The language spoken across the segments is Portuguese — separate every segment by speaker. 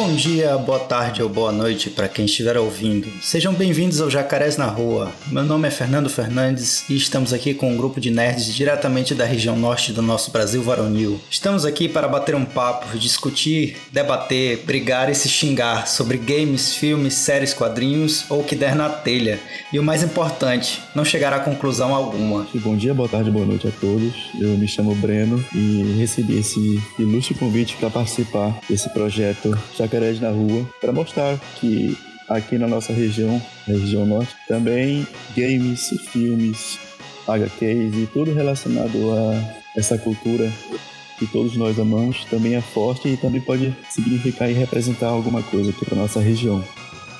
Speaker 1: Bom dia, boa tarde ou boa noite para quem estiver ouvindo. Sejam bem-vindos ao Jacarés na Rua. Meu nome é Fernando Fernandes e estamos aqui com um grupo de nerds diretamente da região norte do nosso Brasil varonil. Estamos aqui para bater um papo, discutir, debater, brigar e se xingar sobre games, filmes, séries, quadrinhos ou o que der na telha. E o mais importante, não chegar a conclusão alguma.
Speaker 2: Bom dia, boa tarde, boa noite a todos. Eu me chamo Breno e recebi esse ilustre convite para participar desse projeto Jacarés na Rua, para mostrar que aqui na nossa região, na região norte, também games, filmes, HQs e tudo relacionado a essa cultura que todos nós amamos também é forte e também pode significar e representar alguma coisa aqui para nossa região.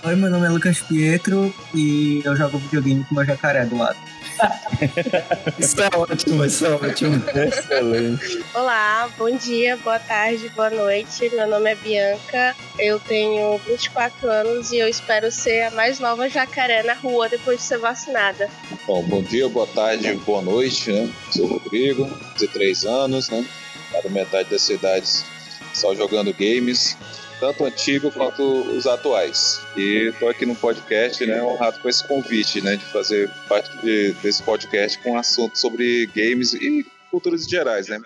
Speaker 3: Oi, meu nome é Lucas Pietro e eu jogo videogame com meu jacaré do lado.
Speaker 1: isso é ótimo, isso é ótimo.
Speaker 2: Excelente.
Speaker 4: Olá, bom dia, boa tarde, boa noite. Meu nome é Bianca, eu tenho 24 anos e eu espero ser a mais nova jacaré na rua depois de ser vacinada.
Speaker 5: Bom, bom dia, boa tarde, boa noite, né? Sou o Rodrigo, 13 anos, né? Para metade das cidades só jogando games tanto antigo quanto os atuais. E estou aqui no podcast, né, honrado com esse convite, né, de fazer parte de, desse podcast com assunto sobre games e culturas gerais, né.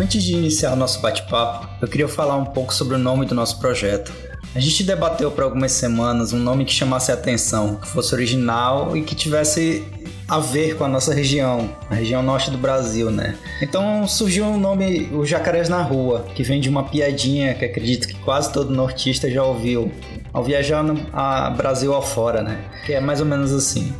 Speaker 1: Antes de iniciar o nosso bate-papo, eu queria falar um pouco sobre o nome do nosso projeto. A gente debateu por algumas semanas um nome que chamasse a atenção, que fosse original e que tivesse a ver com a nossa região, a região norte do Brasil, né? Então surgiu o um nome O Jacarés na Rua, que vem de uma piadinha que acredito que quase todo nortista já ouviu ao viajar no a Brasil afora, né? Que é mais ou menos assim.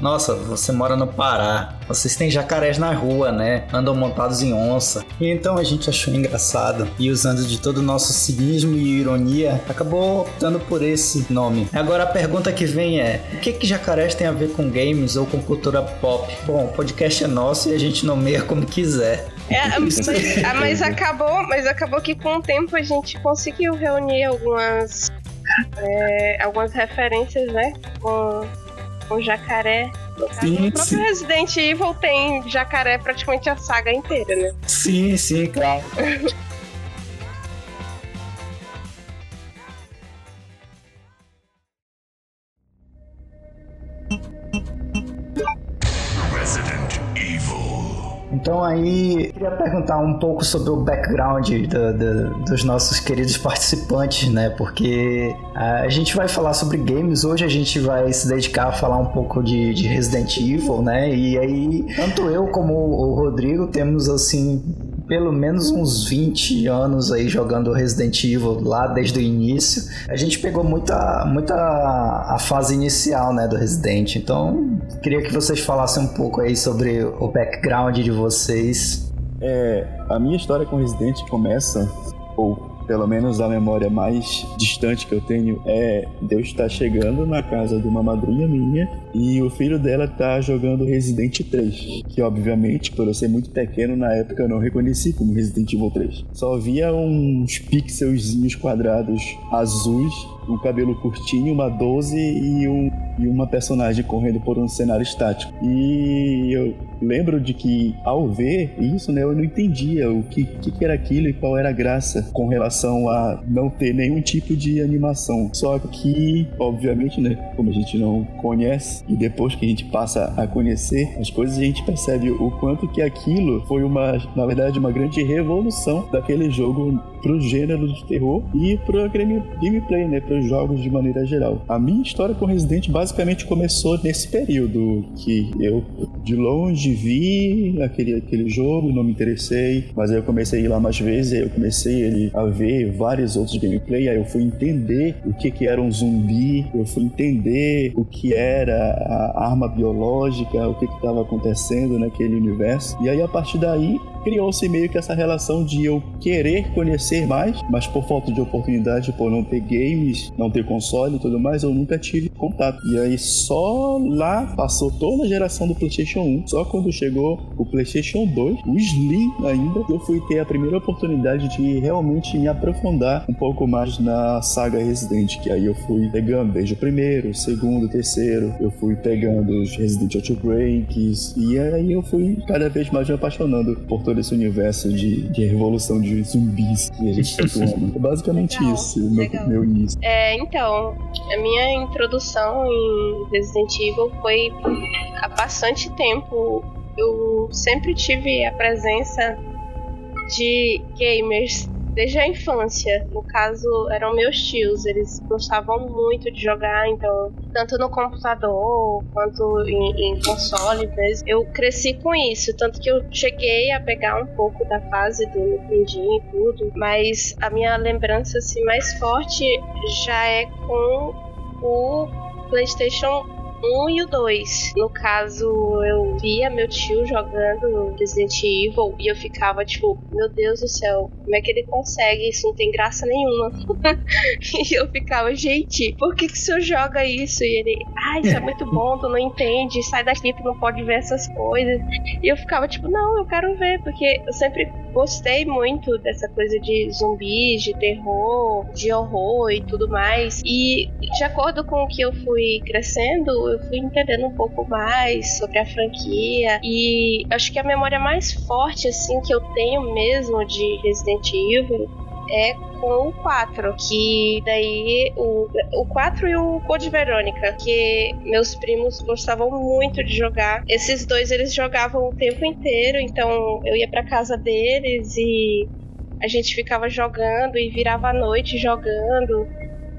Speaker 1: Nossa, você mora no Pará. Vocês têm jacarés na rua, né? Andam montados em onça. E então a gente achou engraçado e usando de todo o nosso cinismo e ironia, acabou optando por esse nome. Agora a pergunta que vem é: o que que jacarés tem a ver com games ou com cultura pop? Bom, o podcast é nosso e a gente nomeia como quiser.
Speaker 4: É, mas, ah, mas acabou, mas acabou que com o tempo a gente conseguiu reunir algumas é, algumas referências, né? Com com jacaré. sim, o próprio sim. Resident Evil tem jacaré praticamente a saga inteira, né?
Speaker 1: Sim, sim, claro. Então aí, queria perguntar um pouco sobre o background do, do, dos nossos queridos participantes, né? Porque a gente vai falar sobre games, hoje a gente vai se dedicar a falar um pouco de, de Resident Evil, né? E aí, tanto eu como o Rodrigo temos, assim, pelo menos uns 20 anos aí jogando Resident Evil lá desde o início. A gente pegou muita, muita a fase inicial, né, do Resident. Então, queria que vocês falassem um pouco aí sobre o background de vocês.
Speaker 2: É, a minha história com Resident começa ou pelo menos a memória mais distante que eu tenho é Deus estar chegando na casa de uma madrinha minha e o filho dela tá jogando Resident 3, que obviamente, por eu ser muito pequeno na época, eu não reconheci como Resident Evil 3. Só via uns pixelzinhos quadrados azuis um cabelo curtinho, uma 12 e, um, e uma personagem correndo por um cenário estático. E eu lembro de que ao ver isso, né, eu não entendia o que, que era aquilo e qual era a graça com relação a não ter nenhum tipo de animação. Só que, obviamente, né, como a gente não conhece e depois que a gente passa a conhecer as coisas, a gente percebe o quanto que aquilo foi uma, na verdade, uma grande revolução daquele jogo pro gênero de terror e pro gameplay, né, os jogos de maneira geral. A minha história com Resident basicamente começou nesse período que eu de longe vi aquele, aquele jogo, não me interessei, mas aí eu comecei a ir lá mais vezes, aí eu comecei ele, a ver vários outros gameplay, aí eu fui entender o que que era um zumbi, eu fui entender o que era a arma biológica, o que estava acontecendo naquele universo. E aí a partir daí criou-se meio que essa relação de eu querer conhecer mais, mas por falta de oportunidade, por não ter games não ter console e tudo mais, eu nunca tive contato. E aí só lá passou toda a geração do PlayStation 1. Só quando chegou o PlayStation 2, o Slim ainda, eu fui ter a primeira oportunidade de realmente me aprofundar um pouco mais na saga Resident, que aí eu fui pegando desde o primeiro, o segundo, o terceiro, eu fui pegando os Resident Evil Breaks, e aí eu fui cada vez mais me apaixonando por todo esse universo de, de revolução de zumbis que a gente tá atuando. É basicamente
Speaker 4: Legal,
Speaker 2: isso, meu,
Speaker 4: legal.
Speaker 2: meu início.
Speaker 4: É, então, a minha introdução em Resident Evil foi há bastante tempo. Eu sempre tive a presença de gamers desde a infância. No caso, eram meus tios, eles gostavam muito de jogar, então, tanto no computador quanto em, em console mesmo. Eu cresci com isso, tanto que eu cheguei a pegar um pouco da fase do Nintendinho e tudo, mas a minha lembrança assim, mais forte já é com o PlayStation 1 e o 2. No caso, eu via meu tio jogando Resident Evil e eu ficava tipo, meu Deus do céu, como é que ele consegue? Isso não tem graça nenhuma. e eu ficava, gente, por que, que o senhor joga isso? E ele, ah, isso é muito bom, tu não entende, sai daqui, tu não pode ver essas coisas. E eu ficava tipo, não, eu quero ver, porque eu sempre gostei muito dessa coisa de zumbis, de terror, de horror e tudo mais. E de acordo com o que eu fui crescendo, eu fui entendendo um pouco mais sobre a franquia. E acho que a memória mais forte, assim, que eu tenho mesmo de Resident Evil é com o 4, que daí o, o 4 e o Code Verônica, que meus primos gostavam muito de jogar. Esses dois eles jogavam o tempo inteiro, então eu ia pra casa deles e a gente ficava jogando e virava a noite jogando.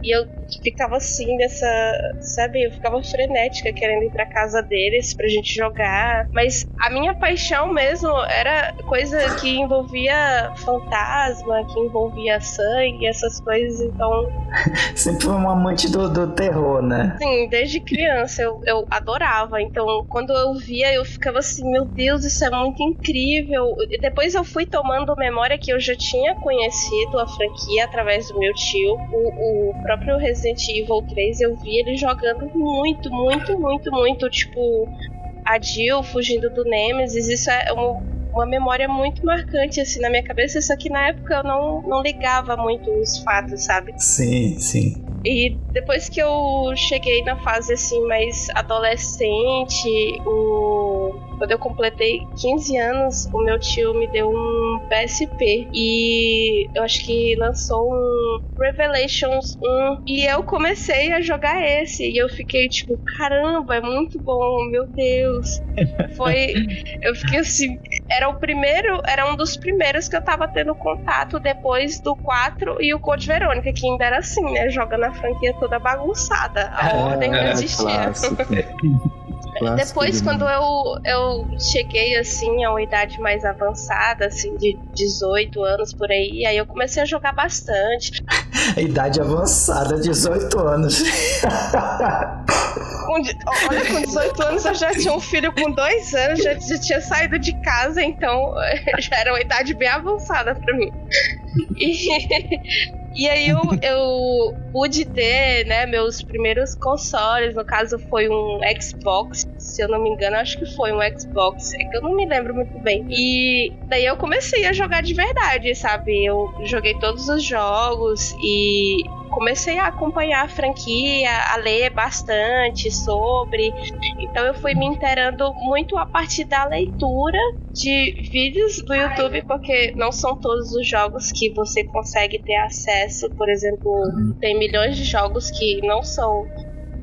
Speaker 4: E eu ficava assim nessa, sabe, eu ficava frenética querendo ir pra casa deles pra gente jogar. Mas a minha paixão mesmo era coisa que envolvia fantasma, que envolvia sangue, essas coisas. Então,
Speaker 1: Sempre foi um amante do, do terror, né?
Speaker 4: Sim, desde criança eu, eu adorava. Então, quando eu via, eu ficava assim: meu Deus, isso é muito incrível. E depois eu fui tomando memória que eu já tinha conhecido a franquia através do meu tio. O, o próprio Resident Evil 3, eu vi ele jogando muito, muito, muito, muito. Tipo, a Jill fugindo do Nemesis. Isso é uma uma memória muito marcante assim na minha cabeça, só que na época eu não, não ligava muito os fatos, sabe?
Speaker 1: Sim, sim.
Speaker 4: E depois que eu cheguei na fase assim mais adolescente, o... quando eu completei 15 anos, o meu tio me deu um PSP e eu acho que lançou um Revelations 1 e eu comecei a jogar esse e eu fiquei tipo, caramba, é muito bom, meu Deus. Foi eu fiquei assim, era o primeiro, era um dos primeiros que eu tava tendo contato depois do 4 e o Code Verônica, que ainda era assim, né, jogando a franquia toda bagunçada. A ordem não
Speaker 2: É,
Speaker 4: existia.
Speaker 2: clássico. Clássico
Speaker 4: Depois,
Speaker 2: demais.
Speaker 4: quando eu, eu cheguei assim a uma idade mais avançada, assim, de 18 anos por aí, aí eu comecei a jogar bastante.
Speaker 1: Idade avançada, 18 anos.
Speaker 4: Com olha, com 18 anos eu já tinha um filho com 2 anos, já, já tinha saído de casa, então já era uma idade bem avançada pra mim. E, e aí eu, eu pude ter, né, meus primeiros consoles, no caso foi um Xbox, se eu não me engano, acho que foi um Xbox, é que eu não me lembro muito bem. E daí eu comecei a jogar de verdade, sabe? Eu joguei todos os jogos e comecei a acompanhar a franquia, a ler bastante sobre. Então eu fui me inteirando muito a partir da leitura de vídeos do YouTube, porque não são todos os jogos que você consegue ter acesso. Por exemplo, tem milhões de jogos que não são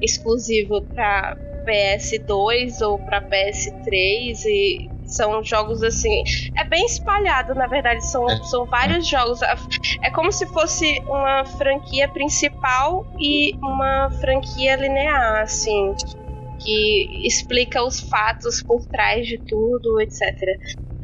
Speaker 4: exclusivos para PS2 ou para PS3 e são jogos assim. É bem espalhado, na verdade. São, são vários jogos. É como se fosse uma franquia principal e uma franquia linear, assim. Que explica os fatos por trás de tudo, etc.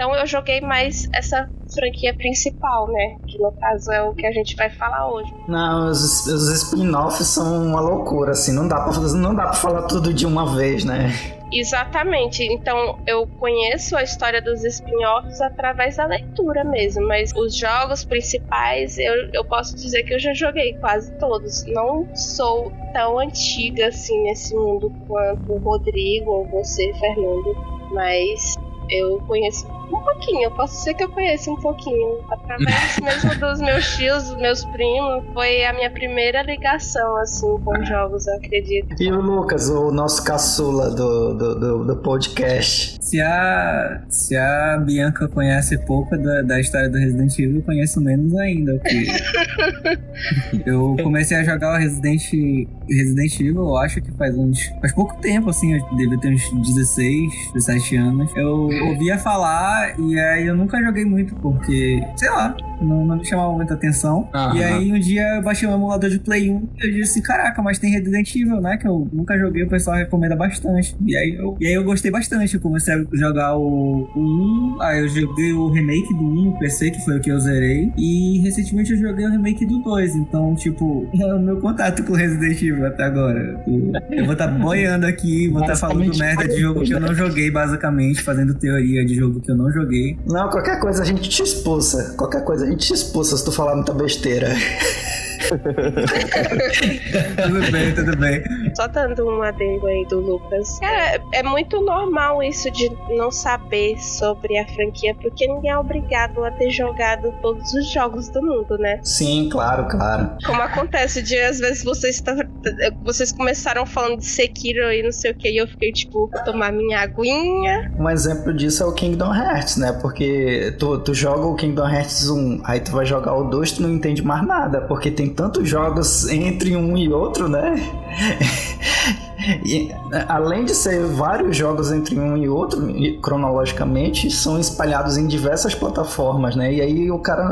Speaker 4: Então eu joguei mais essa franquia principal, né? Que no caso é o que a gente vai falar hoje.
Speaker 1: Não, os, os spin-offs são uma loucura, assim, não dá, pra, não dá pra falar tudo de uma vez, né?
Speaker 4: Exatamente. Então eu conheço a história dos spin-offs através da leitura mesmo, mas os jogos principais eu, eu posso dizer que eu já joguei quase todos. Não sou tão antiga assim nesse mundo quanto o Rodrigo ou você, Fernando, mas eu conheço um pouquinho, eu posso dizer que eu conheço um pouquinho. Através mesmo dos meus tios, dos meus primos, foi a minha primeira ligação, assim, com jogos, eu acredito.
Speaker 1: E o Lucas, o nosso caçula do, do, do, do podcast.
Speaker 3: Se a, se a Bianca conhece pouco da, da história do Resident Evil, eu conheço menos ainda. Porque eu comecei a jogar o Resident, Resident Evil, eu acho que faz uns. faz pouco tempo, assim, eu devia ter uns 16, 17 anos. Eu ouvia falar e aí eu nunca joguei muito, porque, sei lá, não, não me chamava muita atenção.
Speaker 1: Aham.
Speaker 3: E aí um dia eu baixei um emulador de Play 1 e eu disse, caraca, mas tem Resident Evil, né? Que eu nunca joguei, o pessoal recomenda bastante. E aí eu, e aí eu gostei bastante. Eu comecei a jogar o, o 1, aí eu joguei o remake do 1 no PC, que foi o que eu zerei. E recentemente eu joguei o remake do 2. Então, tipo, é o meu contato com Resident Evil até agora. Eu, vou estar boiando aqui, vou estar falando
Speaker 1: Basicamente
Speaker 3: merda de jogo que eu não joguei, basicamente, fazendo teoria de jogo que eu não joguei.
Speaker 1: Não, qualquer coisa a gente te expulsa. Qualquer coisa a gente te expulsa se tu falar muita besteira.
Speaker 3: tudo bem, tudo bem.
Speaker 4: Só dando um adendo aí do Lucas. É, é muito normal isso de não saber sobre a franquia, porque ninguém é obrigado a ter jogado todos os jogos do mundo, né?
Speaker 1: Sim, claro, claro.
Speaker 4: Como acontece de às vezes vocês, tá- vocês começaram falando de Sekiro e não sei o que, e eu fiquei tipo, vou tomar minha aguinha.
Speaker 1: Um exemplo disso é o Kingdom Hearts, né? Porque tu, tu joga o Kingdom Hearts 1, aí tu vai jogar o 2, tu não entende mais nada, porque tem tantos jogos entre um e outro, né? E, além de ser vários jogos entre um e outro, cronologicamente, são espalhados em diversas plataformas, né? E aí o cara.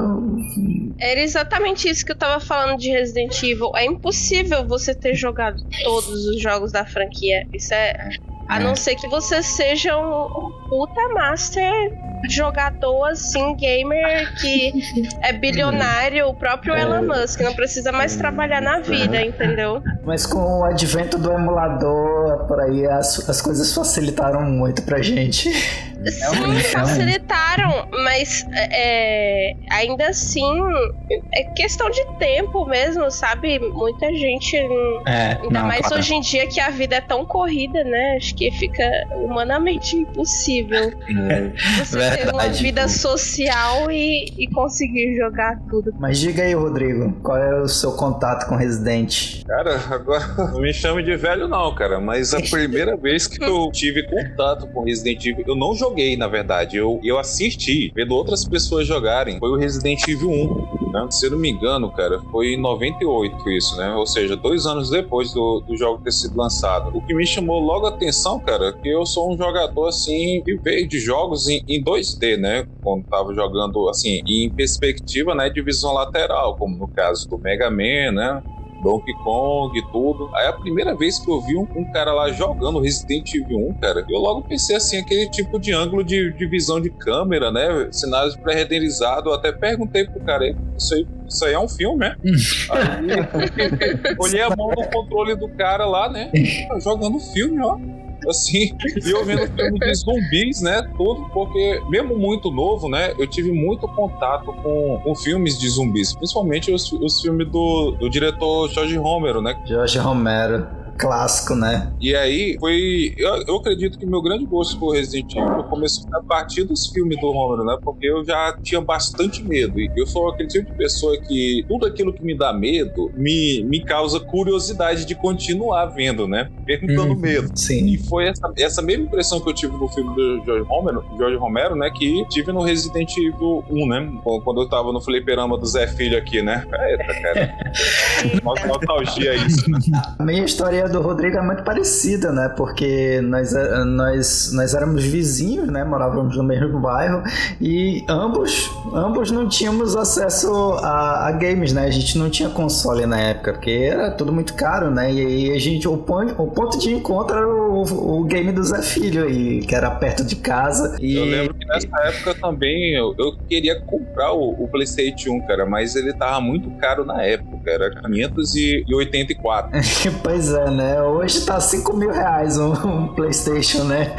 Speaker 4: Era exatamente isso que eu tava falando de Resident Evil. É impossível você ter jogado todos os jogos da franquia. Isso é. A não ser que você seja um puta master jogador, assim, gamer que é bilionário, o próprio Elon Musk, não precisa mais trabalhar na vida, entendeu?
Speaker 1: Mas com o advento do emulador, por aí as, as coisas facilitaram muito pra gente.
Speaker 4: Sim, facilitaram, mas é, ainda assim é questão de tempo mesmo, sabe? Muita gente,
Speaker 1: É,
Speaker 4: ainda mais hoje em dia que a vida é tão corrida, né? Acho que fica humanamente impossível você ter uma
Speaker 1: Verdade.
Speaker 4: vida social e, e conseguir jogar tudo.
Speaker 1: Mas diga aí, Rodrigo, qual é o seu contato com Resident?
Speaker 5: Cara, agora não me chame de velho não, cara, mas a primeira vez que eu tive contato com Resident Evil, eu não joguei, na verdade, eu, eu assisti, vendo outras pessoas jogarem, foi o Resident Evil 1, né? Se eu não me engano, cara, foi em 98 isso, né? Ou seja, dois anos depois do, do jogo ter sido lançado. O que me chamou logo a atenção, cara, é que eu sou um jogador, assim, que veio de jogos em, em 2D, né? Quando tava jogando, assim, em perspectiva, né, de visão lateral, como no caso do Mega Man, né? Donkey Kong e tudo. Aí a primeira vez que eu vi um, um cara lá jogando Resident Evil 1, cara, eu logo pensei assim, aquele tipo de ângulo de, de visão de câmera, né? Cenários pré-renderizados. Eu até perguntei pro cara, isso aí, isso aí é um filme, né? Aí, olhei a mão no controle do cara lá, né? Jogando filme, ó assim, e eu vendo filme de zumbis, né, tudo, porque mesmo muito novo, né, eu tive muito contato com, com filmes de zumbis, principalmente os, os filmes do, do diretor George Romero, né,
Speaker 1: Jorge Romero, clássico, né?
Speaker 5: e aí foi. Eu, eu acredito que meu grande gosto por Resident Evil começou a partir dos filmes do Romero, né? Porque eu já tinha bastante medo. E eu sou aquele tipo de pessoa que tudo aquilo que me dá medo me, me causa curiosidade de continuar vendo, né? Mesmo dando
Speaker 3: Uhum.
Speaker 5: medo.
Speaker 1: Sim.
Speaker 5: E foi essa, essa mesma impressão que eu tive no filme do George Romero, George Romero, né? Que tive no Resident Evil 1, né? Quando eu tava no fliperama do Zé Filho aqui, né? Eita, cara. Nostalgia isso, né?
Speaker 1: A minha história do Rodrigo é muito parecida, né? Porque nós, é- nós, nós éramos vizinhos, né? Morávamos no mesmo bairro e ambos, ambos não tínhamos acesso a, a games, né? A gente não tinha console na época, porque era tudo muito caro, né? E aí a gente, o, pon- o ponto de encontro era o, o game do Zé Filho aí, que era perto de casa. E
Speaker 5: Eu lembro que nessa época também eu, eu queria comprar o, o PlayStation 1, cara, mas ele tava muito caro na época, era 584.
Speaker 1: pois é, né? Hoje tá 5 mil reais um, um PlayStation, né?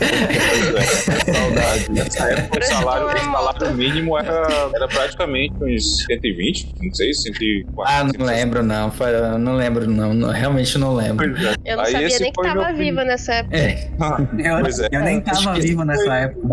Speaker 5: É, saudade. Nessa época o salário, o salário mínimo era, era praticamente uns 120, não sei, 140.
Speaker 1: Ah, não lembro não, foi- não lembro não, não, realmente não lembro.
Speaker 5: É.
Speaker 4: Eu não
Speaker 5: Aí
Speaker 4: sabia nem que
Speaker 5: foi
Speaker 4: tava viva nessa época.
Speaker 1: É,
Speaker 3: Eu,
Speaker 5: Pois é.
Speaker 3: eu nem tava vivo nessa época.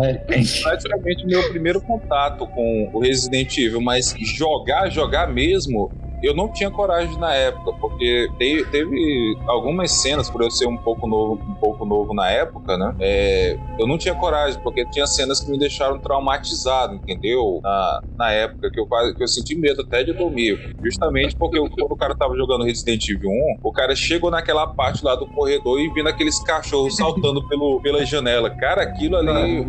Speaker 5: praticamente meu primeiro contato com o Resident Evil, mas jogar, jogar mesmo, eu não tinha coragem na época, porque te- teve algumas cenas, por eu ser um pouco novo, um pouco novo na época, né? é, eu não tinha coragem, porque tinha cenas que me deixaram traumatizado, entendeu? Na, na época que eu quase que eu senti medo até de dormir. Justamente porque eu- quando o cara tava jogando Resident Evil 1, o cara chegou naquela parte lá do corredor e vindo aqueles cachorros saltando pelo, pela janela. Cara, aquilo ali.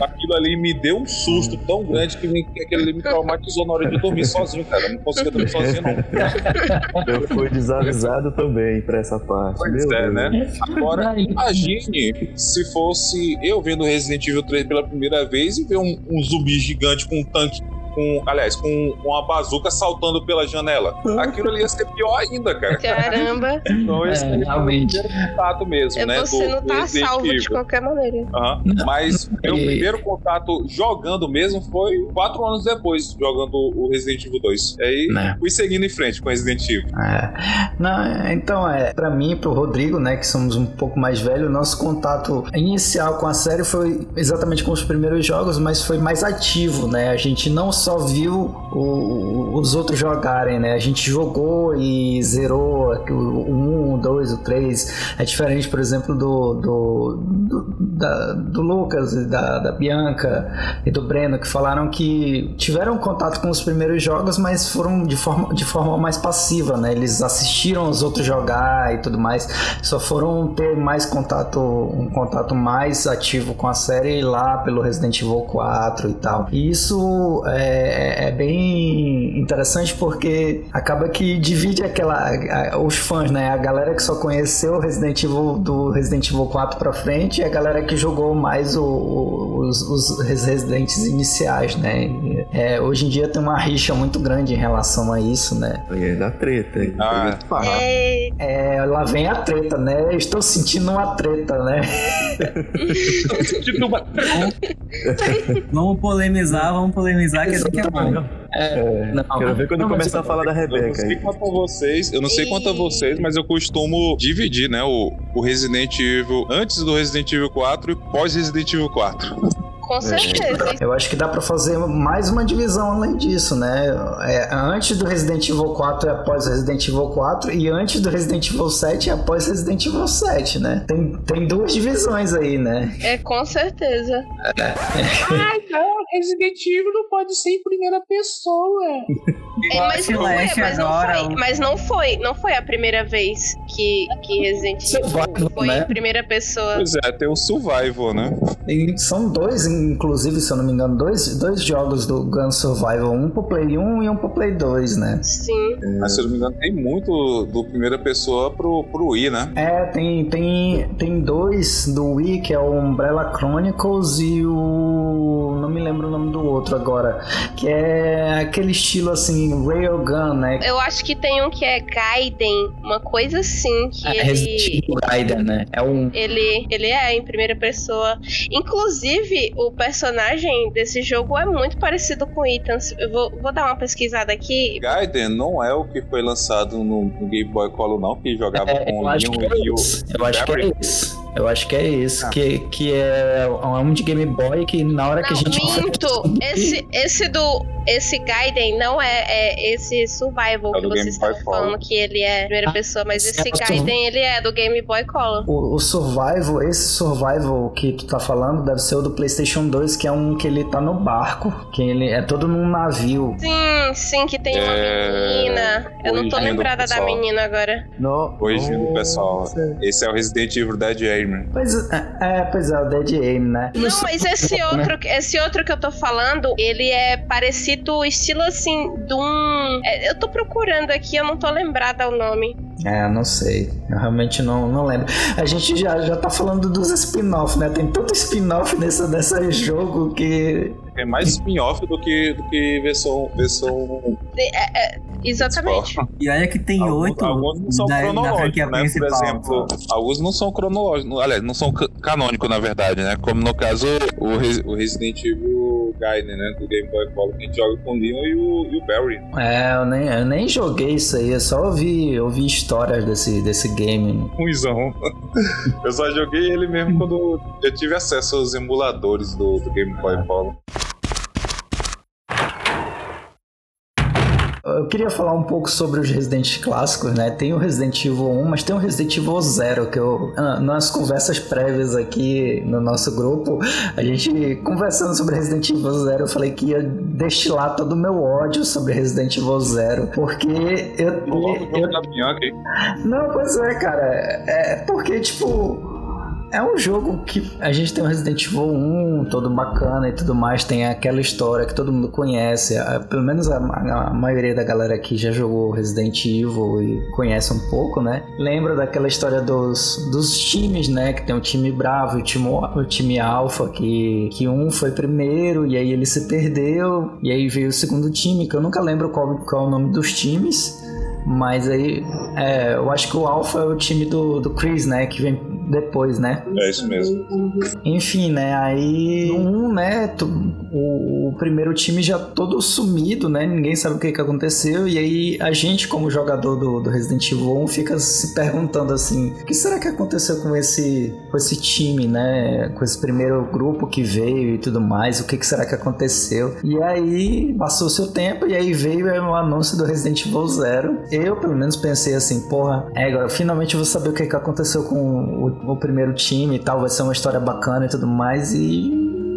Speaker 5: Aquilo ali me deu um susto tão grande que, me, que aquele ali me traumatizou na hora de dormir sozinho, cara. Eu não conseguia dormir sozinho, não.
Speaker 2: Eu fui desavisado também pra essa parte.
Speaker 5: Pois
Speaker 2: Meu
Speaker 5: é,
Speaker 2: Deus.
Speaker 5: né? Agora, imagine se fosse eu vendo Resident Evil 3 pela primeira vez e ver um, um zumbi gigante com um tanque. Com, aliás, com uma bazuca saltando pela janela. Aquilo ali ia ser pior ainda, cara.
Speaker 4: Caramba,
Speaker 5: Então, esse
Speaker 1: É,
Speaker 5: foi o
Speaker 1: realmente.
Speaker 5: primeiro contato mesmo,
Speaker 4: é
Speaker 5: né?
Speaker 4: você
Speaker 5: do-
Speaker 4: não tá salvo de qualquer maneira.
Speaker 1: Não.
Speaker 5: Mas meu
Speaker 1: E-
Speaker 5: primeiro contato jogando mesmo foi quatro anos depois, jogando o Resident Evil 2. E aí
Speaker 1: Né.
Speaker 5: fui seguindo em frente com Resident Evil.
Speaker 1: É. Não, então, é, pra mim e pro Rodrigo, né, que somos um pouco mais velhos, nosso contato inicial com a série foi exatamente com os primeiros jogos, mas foi mais ativo, né? A gente não só viu o- os outros jogarem, né? A gente jogou e zerou o 1, o 2, o 3. É diferente, por exemplo, do, do, do, da- do Lucas, da, da Bianca e do Breno, que falaram que tiveram contato com os primeiros jogos, mas foram de forma, de forma mais passiva, né? Eles assistiram os outros jogar e tudo mais, só foram ter mais contato, um contato mais ativo com a série lá pelo Resident Evil 4 e tal. E isso é, é bem interessante porque acaba que divide aquela a- os fãs, né? A galera que só conheceu o Resident Evil do Resident Evil 4 pra frente e a galera que jogou mais o- o- os, os Residentes iniciais, né? E, é, hoje em dia tem uma rixa muito grande em relação a isso, né?
Speaker 2: E aí dá treta. aí
Speaker 5: Ah.
Speaker 4: É,
Speaker 1: É, lá vem a treta, né? Eu estou sentindo uma treta, né?
Speaker 3: Vamos polemizar, vamos polemizar, que esse aqui é bom.
Speaker 1: É, não,
Speaker 2: Quero ver quando
Speaker 1: não,
Speaker 2: começar a falar da
Speaker 5: Eu não
Speaker 2: Rebeca
Speaker 5: sei quanto a vocês, eu não sei quanto a vocês, mas eu costumo dividir, né, o, o Resident Evil antes do Resident Evil 4 e pós Resident Evil 4.
Speaker 4: com certeza.
Speaker 1: Eu acho que dá pra fazer mais uma divisão além disso, né? É, antes do Resident Evil 4 e após o Resident Evil 4, e antes do Resident Evil 7 e após Resident Evil 7, né? Tem, tem duas divisões aí, né?
Speaker 4: É, com certeza.
Speaker 5: Ai, não, Resident Evil não pode ser em primeira pessoa.
Speaker 4: É, mas, não é, mas, não foi, mas não foi, não foi a primeira vez que, que Resident Evil
Speaker 1: Survival,
Speaker 4: foi
Speaker 1: né?
Speaker 4: em primeira pessoa.
Speaker 5: Pois é, tem o Survival, né?
Speaker 1: E são dois, inclusive, se eu não me engano, dois, dois jogos do Gun Survival, um pro Play 1 e um pro Play 2, né?
Speaker 4: Sim.
Speaker 5: Mas se eu não me engano, tem muito do primeira pessoa pro, pro Wii, né?
Speaker 1: É, tem, tem, tem dois do Wii, que é o Umbrella Chronicles e o. Não me lembro o nome do outro agora. Que é aquele estilo assim, Railgun, né?
Speaker 4: Eu acho que tem um que é Gaiden, uma coisa assim, que
Speaker 1: É
Speaker 4: ele.
Speaker 1: Resident Evil Gaiden, né? É um.
Speaker 4: Ele, ele é em primeira pessoa. Inclusive, o personagem desse jogo é muito parecido com o Ethan. Eu vou, vou dar uma pesquisada aqui.
Speaker 5: Gaiden não é o que foi lançado no, no Game Boy Color, não, que jogava
Speaker 1: É,
Speaker 5: com o Leon
Speaker 1: é
Speaker 5: e o.
Speaker 1: Eu acho que é
Speaker 5: Barry.
Speaker 1: Eu acho que é isso.
Speaker 5: Ah.
Speaker 1: Que, que é um de Game Boy que na hora que a
Speaker 4: Não,
Speaker 1: gente.
Speaker 4: minto! Esse, esse do. Esse Gaiden não é, é esse Survival
Speaker 5: É
Speaker 4: que vocês
Speaker 5: Color.
Speaker 4: falando que ele é primeira
Speaker 1: Ah,
Speaker 4: pessoa, mas
Speaker 1: esse é
Speaker 4: Gaiden ele é do Game Boy Color.
Speaker 1: O, o Survival, esse Survival que tu tá falando deve ser o do PlayStation 2, que é um que ele tá no barco, que ele é todo num navio.
Speaker 4: Sim, sim, que tem uma
Speaker 5: É,
Speaker 4: menina. Eu não tô lembrada da menina agora.
Speaker 2: No,
Speaker 5: Corrigindo,
Speaker 2: Nossa.
Speaker 5: pessoal. Esse é o Resident Evil Dead Aim.
Speaker 1: Pois é, é, pois é, o Dead Aim, né?
Speaker 4: Não, mas esse
Speaker 1: né?
Speaker 4: outro, esse outro que eu tô falando, ele é parecido, estilo assim, de um. é, eu tô procurando aqui, eu não tô lembrada o nome.
Speaker 1: É, não sei. Eu realmente não, não lembro. A gente já, já tá falando dos spin-off, né? Tem tanto spin-off nessa, nessa jogo que.
Speaker 5: É mais spin-off do que, do que versão, versão
Speaker 4: é, é, Exatamente.
Speaker 3: E olha que tem oito
Speaker 5: alguns não são
Speaker 3: da,
Speaker 5: cronológicos, né? Por
Speaker 3: principal.
Speaker 5: exemplo, alguns não são cronológicos, aliás, não são ca- canônicos, na verdade, né? Como no caso o, Res- o Resident Evil Gaiden, né? Do Game Boy Color, que a gente joga com o Leon e o, e o Barry.
Speaker 1: É, eu nem, eu nem joguei isso aí, eu só ouvi, ouvi histórias desse, desse game.
Speaker 5: Ruizão. Eu só joguei ele mesmo quando eu tive acesso aos emuladores do, do Game Boy Color.
Speaker 1: Eu queria falar um pouco sobre os Resident clássicos, né? Tem o Resident Evil 1, mas tem o Resident Evil 0, que eu. ah, Nas conversas prévias aqui no nosso grupo, a gente conversando sobre Resident Evil 0, eu falei que ia destilar todo o meu ódio sobre Resident Evil 0, porque eu. Eu,
Speaker 5: hein?
Speaker 1: Não, pois é, cara. É porque, tipo. É um jogo que a gente tem o Resident Evil 1, todo bacana e tudo mais, tem aquela história que todo mundo conhece. Pelo menos a, a maioria da galera aqui já jogou Resident Evil e conhece um pouco, né? Lembra daquela história dos, dos times, né? Que tem o time bravo e o time, o time alfa, que, que um foi primeiro e aí ele se perdeu, e aí veio o segundo time, que eu nunca lembro qual, qual é o nome dos times. Mas aí, é, eu acho que o Alpha é o time do, do Chris, né? Que vem depois, né?
Speaker 5: É isso mesmo.
Speaker 1: Enfim, né? Aí, um, né? tu- o, o primeiro time já todo sumido, né? Ninguém sabe o que, que aconteceu. E aí, a gente, como jogador do, do Resident Evil 1, fica se perguntando assim: o que será que aconteceu com esse, com esse time, né? Com esse primeiro grupo que veio e tudo mais? O que, que será que aconteceu? E aí, passou seu tempo e aí veio o anúncio do Resident Evil Zero. Eu, pelo menos, pensei assim: porra, é, agora finalmente eu vou saber o que, que aconteceu com o, o primeiro time e tal. Vai ser uma história bacana e tudo mais. E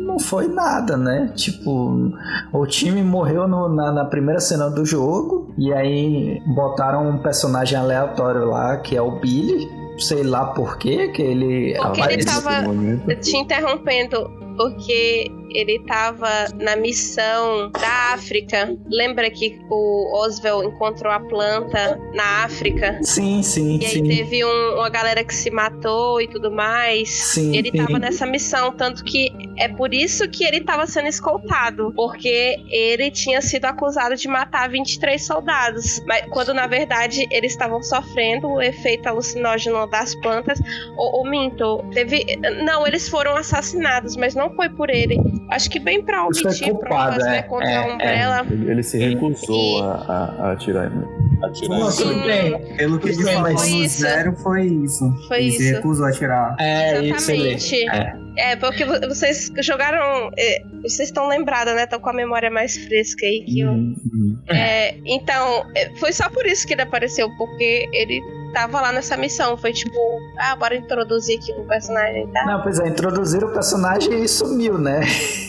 Speaker 1: não foi nada, né? Tipo, o time morreu no- na, na primeira cena do jogo e aí botaram um personagem aleatório lá, que é o Billy. Sei lá por quê, que ele
Speaker 4: Porque ele tava-. Te interrompendo, porque ele tava na missão da África. Lembra que o Oswald encontrou a planta na África?
Speaker 1: Sim, sim,
Speaker 4: E aí
Speaker 1: sim.
Speaker 4: teve um- uma galera que se matou e tudo mais.
Speaker 1: Sim,
Speaker 4: Ele
Speaker 1: sim.
Speaker 4: tava nessa missão, tanto que é por isso que ele tava sendo escoltado, porque ele tinha sido acusado de matar 23 soldados, mas quando na verdade eles estavam sofrendo o efeito alucinógeno das plantas. Ou, ou minto, teve, não, eles foram assassinados, mas não foi por ele. Acho que bem pra
Speaker 1: Isso
Speaker 4: omitir
Speaker 1: culpado,
Speaker 4: provas, né,
Speaker 1: é,
Speaker 4: contra
Speaker 1: é,
Speaker 4: a Umbrella.
Speaker 2: Ele, ele se recusou
Speaker 4: E-
Speaker 2: a, a, a atirar. né?
Speaker 5: Atirar
Speaker 3: Pô,
Speaker 5: em
Speaker 3: tudo
Speaker 5: cima.
Speaker 3: bem. Pelo que ele falou no
Speaker 4: isso.
Speaker 3: zero, foi isso.
Speaker 4: Foi
Speaker 3: ele se
Speaker 4: isso.
Speaker 3: recusou a tirar.
Speaker 1: É, isso.
Speaker 4: Exatamente.
Speaker 1: É.
Speaker 4: É, porque vo- vocês jogaram. é, Vocês estão lembrados, né? Estão com a memória mais fresca aí que eu.
Speaker 2: Uhum, uhum.
Speaker 4: É, então, é, foi só por isso que ele apareceu, porque ele tava lá nessa missão. Foi tipo, ah, bora introduzir aqui um personagem, tá?
Speaker 1: Não, pois é, introduziram o personagem e sumiu, né?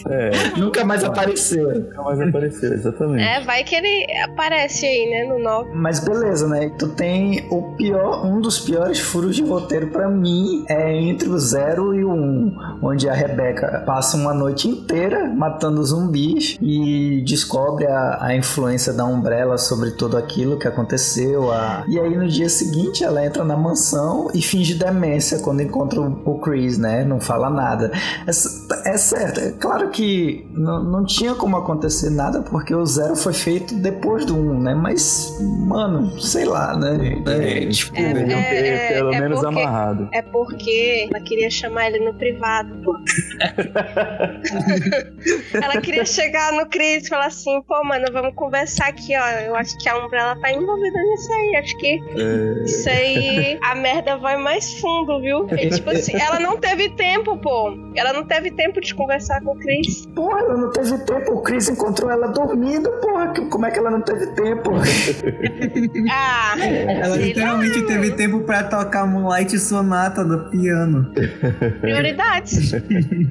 Speaker 2: É,
Speaker 1: Nunca mais apareceu.
Speaker 2: nunca mais apareceu, exatamente.
Speaker 4: É, vai que ele aparece aí, né, no 9.
Speaker 1: Mas beleza, né? Tu tem o pior, um dos piores furos de roteiro pra mim é entre o 0 e o 1, um, onde a Rebeca passa uma noite inteira matando zumbis e descobre a, a influência da Umbrella sobre tudo aquilo que aconteceu. A... E aí no dia seguinte ela entra na mansão e finge demência quando encontra o, Chris, né? Não fala nada. É, é certo, é claro que não, não tinha como acontecer nada porque o zero foi feito depois do 1, um, né? Mas, mano, sei lá, né? É, tipo,
Speaker 4: É,
Speaker 2: Deveriam ter
Speaker 4: é,
Speaker 2: pelo
Speaker 4: é
Speaker 2: menos
Speaker 4: porque-
Speaker 2: amarrado.
Speaker 4: É porque ela queria chamar ele no privado, pô. ela queria chegar no Chris e falar assim, pô, mano, vamos conversar aqui, ó. Eu acho que a Umbrella tá envolvida nisso aí. Acho que
Speaker 2: É,
Speaker 4: Isso aí, a merda vai mais fundo, viu? E, tipo assim, ela não teve tempo, pô. Ela não teve tempo de conversar com o Chris.
Speaker 1: porra, ela não teve tempo. O Chris encontrou ela dormindo, porra. Como é que ela não teve tempo?
Speaker 4: Ah,
Speaker 3: Ela
Speaker 4: sei lá,
Speaker 3: literalmente teve tempo pra tocar Moonlight Sonata do piano.
Speaker 4: prioridades.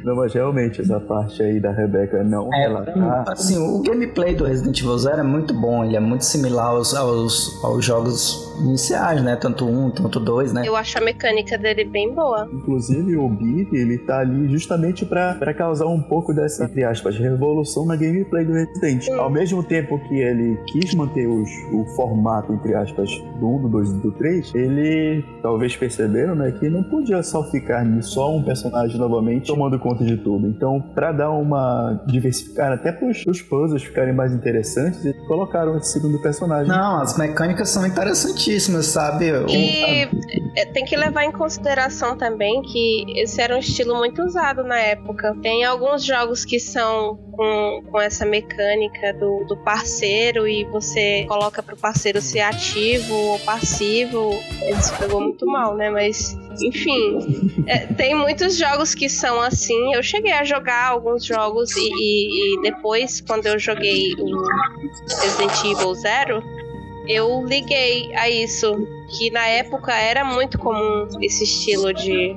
Speaker 2: Não, mas realmente essa parte aí da Rebeca não
Speaker 1: É,
Speaker 2: relatar.
Speaker 1: assim, o gameplay do Resident Evil Zero é muito bom, ele é muito similar aos, aos, aos jogos iniciais, né? Tanto um, tanto dois, né?
Speaker 4: Eu acho a mecânica dele bem boa.
Speaker 2: Inclusive, o Beat, ele tá ali justamente pra, pra causar um pouco dessa, entre aspas, revolução na gameplay do Resident. Ao mesmo tempo que ele quis manter os, o formato, entre aspas, do 1, do 2 e do 3, ele talvez perceberam, né, que não podia só ficar só um personagem novamente tomando conta de tudo. Então, pra dar uma diversificar até pros, os puzzles ficarem mais interessantes, eles colocaram esse segundo personagem.
Speaker 1: Não, as mecânicas são interessantíssimas, sabe?
Speaker 4: E é, tem que levar em consideração também que esse era um estilo muito usado na época. Tem alguns jogos que são com, com essa mecânica do, do parceiro e você coloca pro parceiro ser ativo ou passivo. Isso pegou muito mal, né? Mas, enfim, é, tem muitos jogos que são assim. Eu cheguei a jogar alguns jogos e, e, e depois, quando eu joguei o Resident Evil Zero, eu liguei a isso. Que na época era muito comum esse estilo de,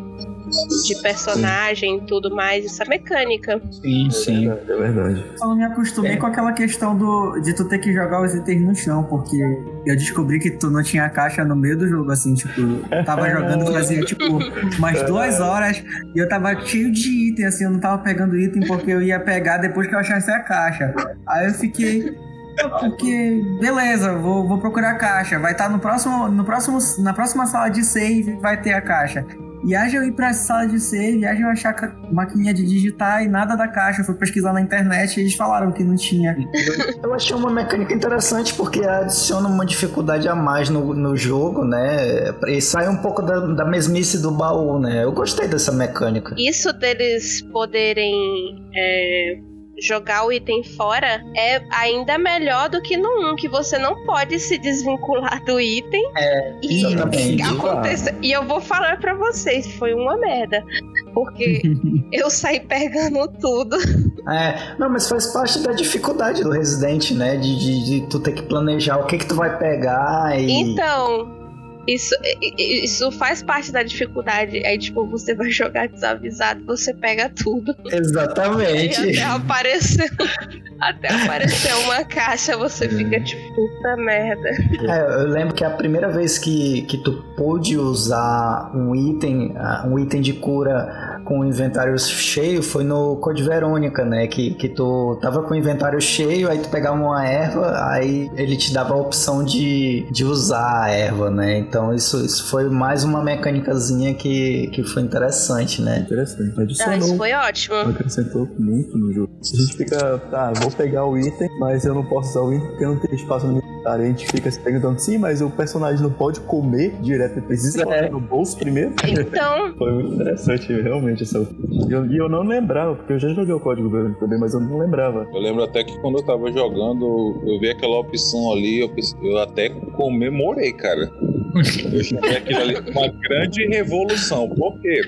Speaker 4: de personagem e tudo mais, essa mecânica.
Speaker 1: Sim, sim.
Speaker 2: É verdade.
Speaker 3: Eu não me acostumei
Speaker 1: É.
Speaker 3: com aquela questão do, de tu ter que jogar os itens no chão, porque eu descobri que tu não tinha caixa no meio do jogo, assim, tipo, eu tava jogando fazia, tipo, umas duas horas e eu tava cheio de item, assim, eu não tava pegando item porque eu ia pegar depois que eu achasse a caixa. Aí eu fiquei. Porque, beleza, vou, vou procurar a caixa. Vai estar no próximo, no próximo, na próxima sala de save, vai ter a caixa. E haja eu ir pra sala de save, haja eu achar maquininha de digitar e nada da caixa. Eu fui pesquisar na internet e eles falaram que não tinha.
Speaker 1: Eu achei uma mecânica interessante porque adiciona uma dificuldade a mais no, no jogo, né? E sai um pouco da, da mesmice do baú, né? Eu gostei dessa mecânica.
Speaker 4: Isso deles poderem é, jogar o item fora é ainda melhor do que no 1, que você não pode se desvincular do item. e,
Speaker 1: exatamente.
Speaker 4: e aconteça- e eu vou falar pra vocês, foi uma merda. Porque eu saí pegando tudo.
Speaker 1: É, não, mas faz parte da dificuldade do Resident, né? De, de, de tu ter que planejar o que que tu vai pegar e...
Speaker 4: Então, isso, isso faz parte da dificuldade. Aí, tipo, você vai jogar desavisado, você pega tudo. E
Speaker 1: Exatamente.
Speaker 4: até aparecer, até aparecer uma caixa, você fica tipo, puta merda.
Speaker 1: É, eu lembro que a primeira vez que, que tu pôde usar um item, ah, um item de cura com o inventário cheio foi no Code Verônica, né? Que, que tu tava com o inventário cheio, aí tu pegava uma erva, aí ele te dava a opção de, de usar a erva, né? Então isso, isso foi mais uma mecânicazinha que, que foi interessante, né?
Speaker 2: Interessante.
Speaker 4: Ah, isso
Speaker 2: Adicionou,
Speaker 4: foi ótimo.
Speaker 2: acrescentou muito no jogo. Se a gente fica, tá, vou pegar o item, mas eu não posso usar o item porque não tem espaço no inventário. A gente fica se perguntando, sim, mas o personagem não pode comer direto, ele precisa
Speaker 1: É.
Speaker 2: colocar no bolso primeiro.
Speaker 4: Então,
Speaker 2: Foi muito interessante, realmente, essa. E eu, eu não lembrava, porque eu já joguei o código Verônica também, mas eu não lembrava.
Speaker 5: Eu lembro até que quando eu tava jogando, eu vi aquela opção ali, eu, eu até comemorei, cara. Aquilo ali uma grande revolução. Por quê?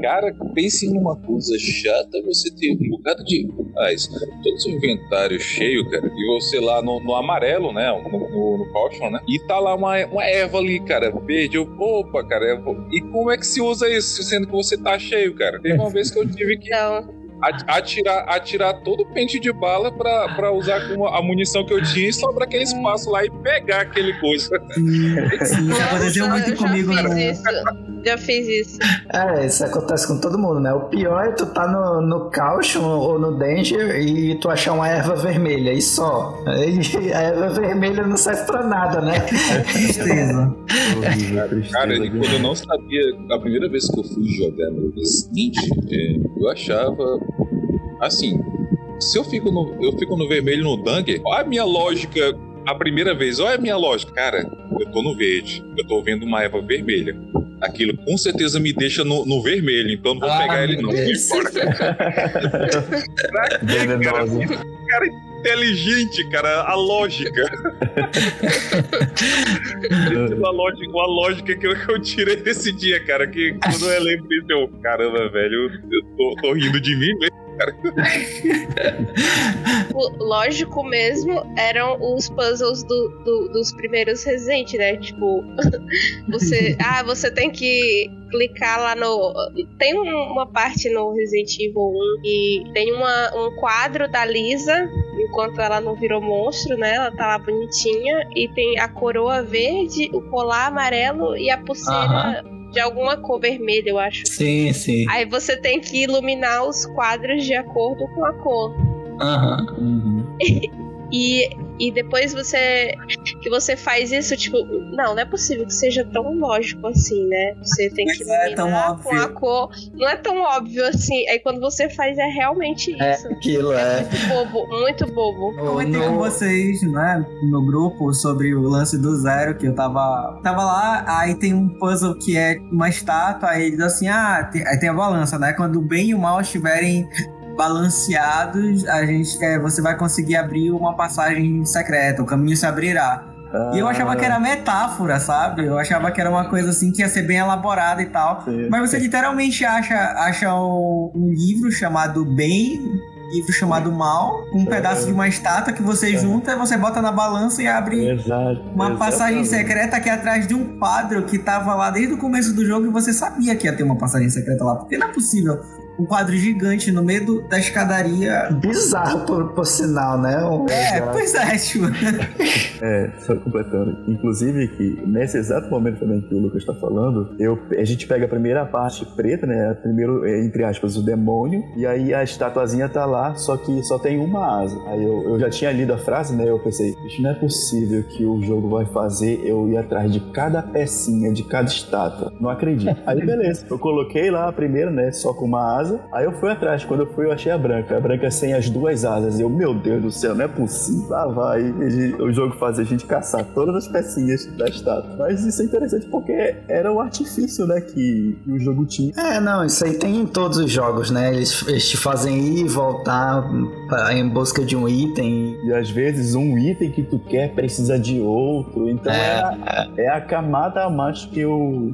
Speaker 5: Cara, pense numa coisa chata, você ter um bocado de. Isso, todo seu inventário cheio, cara, e você lá no, no amarelo, né? No, no, no caution, né? E tá lá uma, uma erva ali, cara, verde. Eu, opa, cara, vou- e como é que se usa isso, sendo que você tá cheio, cara? Teve uma vez que eu tive que at- atirar, atirar todo o pente de bala pra, pra usar como a munição que eu tinha e sobrar aquele espaço lá e pegar aquele coisa.
Speaker 3: Sim, sim, já aconteceu muito
Speaker 4: eu já
Speaker 3: comigo
Speaker 4: fiz
Speaker 3: no.
Speaker 4: isso. Já fiz isso.
Speaker 1: É, isso acontece com todo mundo, né? O pior é tu tá no, no Caution ou no Danger e tu achar uma erva vermelha, e só. Aí a erva vermelha não serve pra nada, né?
Speaker 3: Tristeza.
Speaker 2: Horrível, tristeza
Speaker 5: Cara, e quando eu não sabia, a primeira vez que eu fui jogar no Resident, é, eu achava assim. Se eu fico no, eu fico no vermelho no Danger, olha a minha lógica. A primeira vez, olha a minha lógica. Cara, eu tô no verde, eu tô vendo uma erva vermelha. Aquilo com certeza me deixa no, no vermelho, então eu não vou
Speaker 1: Ah,
Speaker 5: pegar ele não. Fora. quê, cara?
Speaker 2: Venenosa.
Speaker 5: cara inteligente, cara, a lógica. uma lógica, uma lógica que eu, que eu tirei desse dia, cara, que quando eu lembro disso, eu, caramba, velho, eu tô, tô rindo de mim mesmo. Cara.
Speaker 4: O lógico mesmo eram os puzzles do, do- dos primeiros Resident, né? Tipo, você. Ah, você tem que clicar lá no. Tem um- uma parte no Resident Evil 1 e tem uma, um quadro da Lisa, enquanto ela não virou monstro, né? Ela tá lá bonitinha. E tem a coroa verde, o colar amarelo e a pulseira de alguma cor vermelha, eu acho.
Speaker 1: Sim, sim.
Speaker 4: Aí você tem que iluminar os quadros de acordo com a cor.
Speaker 1: Aham.
Speaker 2: Uhum.
Speaker 4: E, e depois você que você faz isso, tipo, não, não é possível que seja tão lógico assim, né? Você tem que
Speaker 3: Mas é tão
Speaker 4: iluminar com
Speaker 3: óbvio.
Speaker 4: a cor. Não é tão óbvio assim. Aí quando você faz é realmente
Speaker 1: É
Speaker 4: isso.
Speaker 1: aquilo, é.
Speaker 4: Muito bobo, muito bobo.
Speaker 3: Eu comentei com vocês, né, no grupo sobre o lance do zero, que eu tava. Tava lá, aí tem um puzzle que é uma estátua, aí ele diz assim: ah, tem, aí tem a balança, né? Quando o bem e o mal estiverem balanceados, a gente, é, você vai conseguir abrir uma passagem secreta, o caminho se abrirá. E eu achava que era metáfora, sabe? Eu achava que era uma coisa assim que ia ser bem elaborada e tal.
Speaker 2: Sim.
Speaker 3: Mas você literalmente acha, acha um, um livro chamado Bem, um livro chamado Mal, um pedaço de uma estátua que você junta, você bota na balança e abre
Speaker 2: Exato.
Speaker 3: uma passagem
Speaker 2: exatamente.
Speaker 3: secreta que é atrás de um quadro que tava lá desde o começo do jogo e você sabia que ia ter uma passagem secreta lá. Porque não é possível. Um quadro gigante no meio do- da escadaria.
Speaker 1: Bizarro, por, por sinal, né? O-
Speaker 3: É, pois é, tipo.
Speaker 2: É, só completando. Inclusive, que nesse exato momento também que o Lucas tá falando, eu, a gente pega a primeira parte preta, né? Primeiro, é, entre aspas, o demônio, e aí a estatuazinha tá lá, só que só tem uma asa. Aí eu, eu já tinha lido a frase, né? Eu pensei, isso não é possível que o jogo vai fazer eu ir atrás de cada pecinha, de cada estátua. Não acredito. Aí beleza, eu coloquei lá a primeira, né? Só com uma asa. Aí eu fui atrás. Quando eu fui, eu achei a branca. A branca sem as duas asas. Eu, meu Deus do céu, não é possível. Lá vai ele- o jogo fazer a gente caçar todas as pecinhas da estátua. Mas isso é interessante porque era o artifício, né? Que, o jogo tinha.
Speaker 1: É, não, isso aí tem em todos os jogos, né? Eles, eles te fazem ir e voltar pra- em busca de um item.
Speaker 2: E às vezes um item que tu quer precisa de outro. Então é, a, é a camada a mais que, o,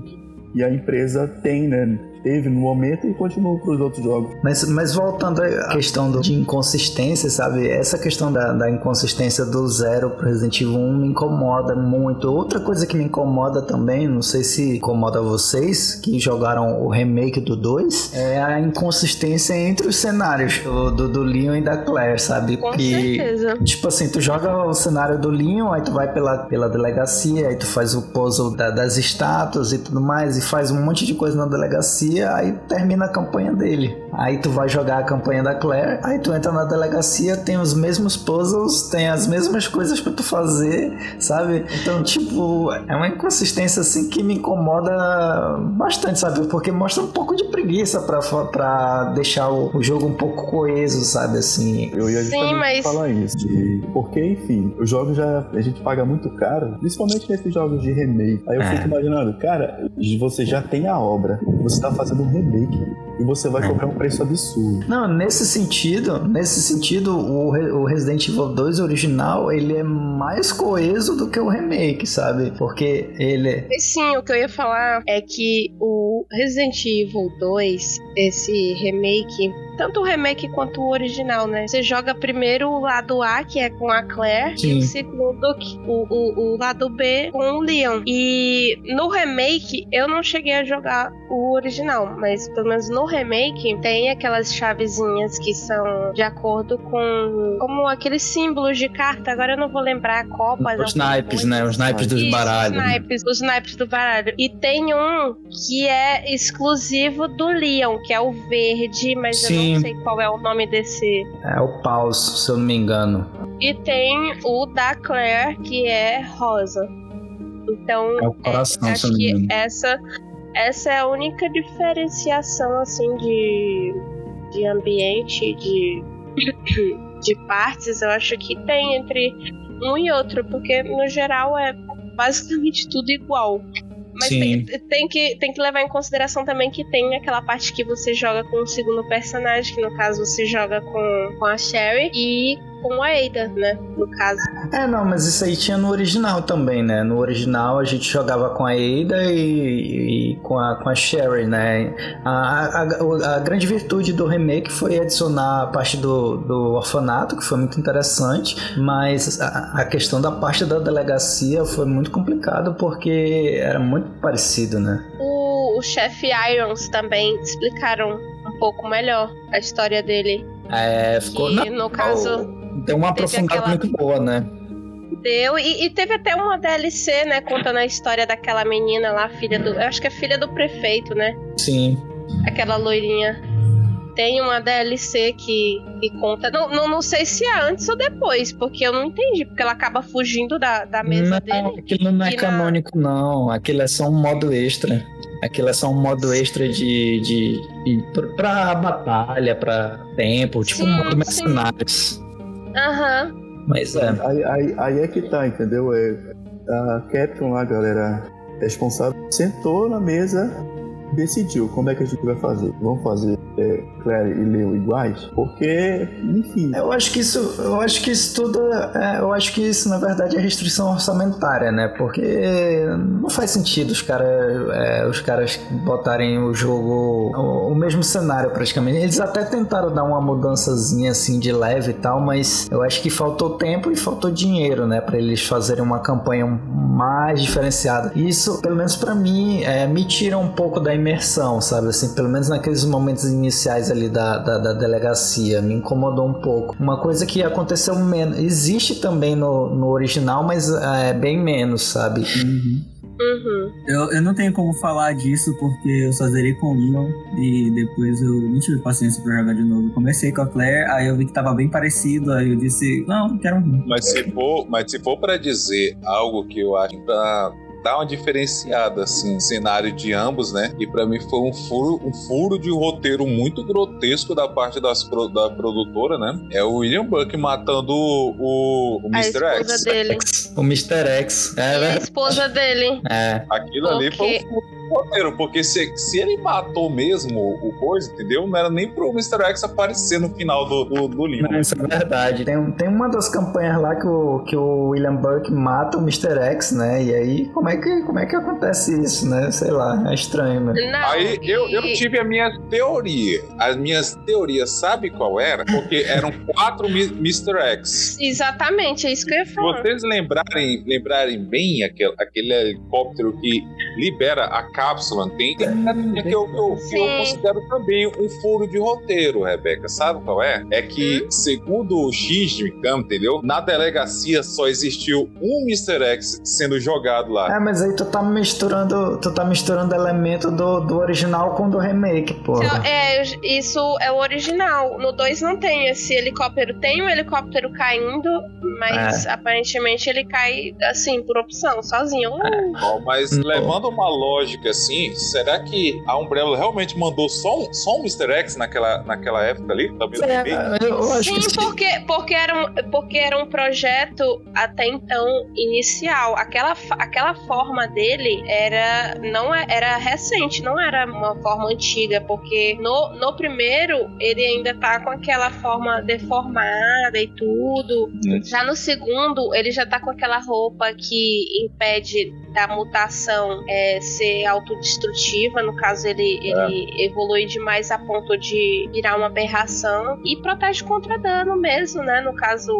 Speaker 2: que a empresa tem, né? Teve no momento e continua para os outros jogos.
Speaker 1: Mas, mas voltando à questão do- de inconsistência, sabe? Essa questão da, da inconsistência do zero pro Resident Evil 1 me incomoda muito. Outra coisa que me incomoda também, não sei se incomoda vocês que jogaram o remake do 2, é a inconsistência entre os cenários do, do, do Leon e da Claire, sabe?
Speaker 4: Com
Speaker 1: Que-
Speaker 4: certeza.
Speaker 1: Tipo assim, tu joga o cenário do Leon, aí tu vai pela, pela delegacia, aí tu faz o puzzle da- das estátuas e tudo mais, e faz um monte de coisa na delegacia, aí termina a campanha dele. Aí tu vai jogar a campanha da Claire, aí tu entra na delegacia, tem os mesmos puzzles, tem as mesmas coisas pra tu fazer, sabe? Então, tipo, é uma inconsistência assim que me incomoda bastante, sabe? Porque mostra um pouco de preguiça pra deixar o, o jogo um pouco coeso, sabe? Assim,
Speaker 2: Eu ia
Speaker 4: Sim,
Speaker 2: justamente
Speaker 4: mas-
Speaker 2: falar isso. De... Porque, enfim, os jogos já a gente paga muito caro, principalmente nesses jogos de remake. Aí eu
Speaker 1: É.
Speaker 2: fico imaginando, cara, você já tem a obra, você tá fazendo um remake e você vai cobrar um preço absurdo.
Speaker 1: Não, nesse sentido, nesse sentido, o, Re- o Resident Evil 2 original, ele é mais coeso do que o remake, sabe? Porque ele
Speaker 4: Mas sim, o que eu ia falar é que o Resident Evil 2, esse remake, tanto o remake quanto o original, né? Você joga primeiro o lado A, que é com a Claire, e
Speaker 1: Sim.
Speaker 4: o segundo, o, o, o lado B, com o Leon. E no remake, eu não cheguei a jogar o original, mas pelo menos no remake, tem aquelas chavezinhas que são de acordo com como aqueles símbolos de carta. Agora eu não vou lembrar mas
Speaker 1: os
Speaker 4: é
Speaker 1: naipes, né? Os naipes dos
Speaker 4: isso,
Speaker 1: baralhos.
Speaker 4: Os
Speaker 1: né?
Speaker 4: naipes, os naipes do baralho. E tem um que é exclusivo do Leon, que é o verde, mas eu
Speaker 1: Sim.
Speaker 4: não sei qual é o nome desse.
Speaker 1: É o paus, se eu não me engano.
Speaker 4: E tem o da Claire, que é rosa. Então,
Speaker 1: É o coração, se eu
Speaker 4: acho
Speaker 1: não me
Speaker 4: que essa, essa é a única diferenciação, assim, de, de ambiente, de, de partes, eu acho que tem entre um e outro, porque no geral é basicamente tudo igual. Mas tem, tem que, tem que levar em consideração também que tem aquela parte que você joga com o segundo personagem, que no caso você joga com, com a Sherry, e com a Ada, né? No caso.
Speaker 1: É, não, mas isso aí tinha no original também, né? No original a gente jogava com a Ada e, e com, a, com a Sherry, né? A, a, a, grande virtude do remake foi adicionar a parte do, do orfanato, que foi muito interessante, mas a, a questão da parte da delegacia foi muito complicado porque era muito parecido, né?
Speaker 4: O, o chefe Irons também explicaram um pouco melhor a história dele.
Speaker 1: É, ficou.
Speaker 4: Que, no caso.
Speaker 1: Deu uma aprofundada aquela... muito boa, né?
Speaker 4: Deu, e, e, teve até uma DLC, né, contando a história daquela menina lá, filha do. Eu acho que é filha do prefeito, né?
Speaker 1: Sim.
Speaker 4: Aquela loirinha. Tem uma DLC que, que conta. Não, não, não sei se é antes ou depois, porque eu não entendi, porque ela acaba fugindo da, da mesa
Speaker 1: não,
Speaker 4: dele.
Speaker 1: Aquilo não é canônico, na... não. Aquilo é só um modo extra. Aquilo é só um modo extra de. de, de pra batalha, pra tempo, tipo sim, um modo mercenários.
Speaker 4: Aham. Uhum.
Speaker 1: Mas é.
Speaker 2: Aí, aí, aí, é que tá, entendeu? É, a Capcom lá, galera, responsável, sentou na mesa decidiu como é que a gente vai fazer. Vamos fazer é, Claire e Leo iguais? Porque, enfim.
Speaker 1: Eu acho que isso, eu acho que isso tudo, é, eu acho que isso na verdade é restrição orçamentária, né? Porque não faz sentido os caras, é, os caras botarem o jogo, o, o, mesmo cenário praticamente. Eles até tentaram dar uma mudançazinha assim de leve e tal, mas eu acho que faltou tempo e faltou dinheiro, né, para eles fazerem uma campanha mais diferenciada. Isso, pelo menos para mim, é, me tira um pouco da imersão, sabe? Assim, pelo menos naqueles momentos iniciais ali da, da, da delegacia, me incomodou um pouco. Uma coisa que aconteceu menos, existe também no, no original, mas é bem menos, sabe?
Speaker 3: Uhum. Uhum. Eu, eu não tenho como falar disso porque eu só zerei com o Leon e depois eu não tive paciência pra jogar de novo. Comecei com a Claire, aí eu vi que tava bem parecido, aí eu disse, não, não quero um.
Speaker 5: Mas se for, mas se for pra dizer algo que eu acho pra dá uma diferenciada, assim, cenário de ambos, né? E para mim foi um furo, um furo de roteiro muito grotesco da parte das, da produtora, né? É o William Buck matando o, o Mr. X.
Speaker 4: Dele.
Speaker 1: O Mr. X.
Speaker 4: É, né? a esposa dele.
Speaker 1: É.
Speaker 5: Aquilo ali foi um furo roteiro, porque se, se ele matou mesmo o coisa, entendeu? Não era nem pro Mr. X aparecer no final do, do, do livro.
Speaker 1: Não, isso é verdade. Tem, tem uma das campanhas lá que o, que o William Burke mata o Mr. X, né? E aí, como é que, como é que acontece isso, né? Sei lá, é estranho, né?
Speaker 4: Não,
Speaker 5: aí eu, eu tive a minha teoria. As minhas teorias, sabe qual era? Porque eram quatro Mr. X.
Speaker 4: Exatamente, é isso que eu ia falar.
Speaker 5: Se vocês lembrarem, lembrarem bem aquele, aquele helicóptero que libera a cápsula, tem, tem é, que, eu, eu, que eu considero também um furo de roteiro, Rebeca. Sabe qual é? É que, hum? segundo o X de Mikami, entendeu? Na delegacia só existiu um Mr. X sendo jogado lá.
Speaker 1: É, mas aí tu tá misturando, tu tá misturando elemento do, do original com do remake, pô.
Speaker 4: Então, é, isso é o original. No 2 não tem esse helicóptero. Tem o um helicóptero caindo, mas é. aparentemente ele cai assim, por opção, sozinho.
Speaker 5: Uh. Bom, mas levando uma lógica assim, será que a Umbrella realmente mandou só um, só um Mr. X naquela, naquela época ali?
Speaker 4: É, eu acho sim, que porque, porque, era um, porque era um projeto até então inicial. Aquela, aquela forma dele era, não é, era recente, não era uma forma antiga, porque no, no primeiro ele ainda tá com aquela forma deformada e tudo. Hum. Já no segundo, ele já tá com aquela roupa que impede da mutação é, ser autodestrutiva. No caso, ele, é. ele evolui demais a ponto de virar uma aberração. E protege contra dano mesmo, né? No caso,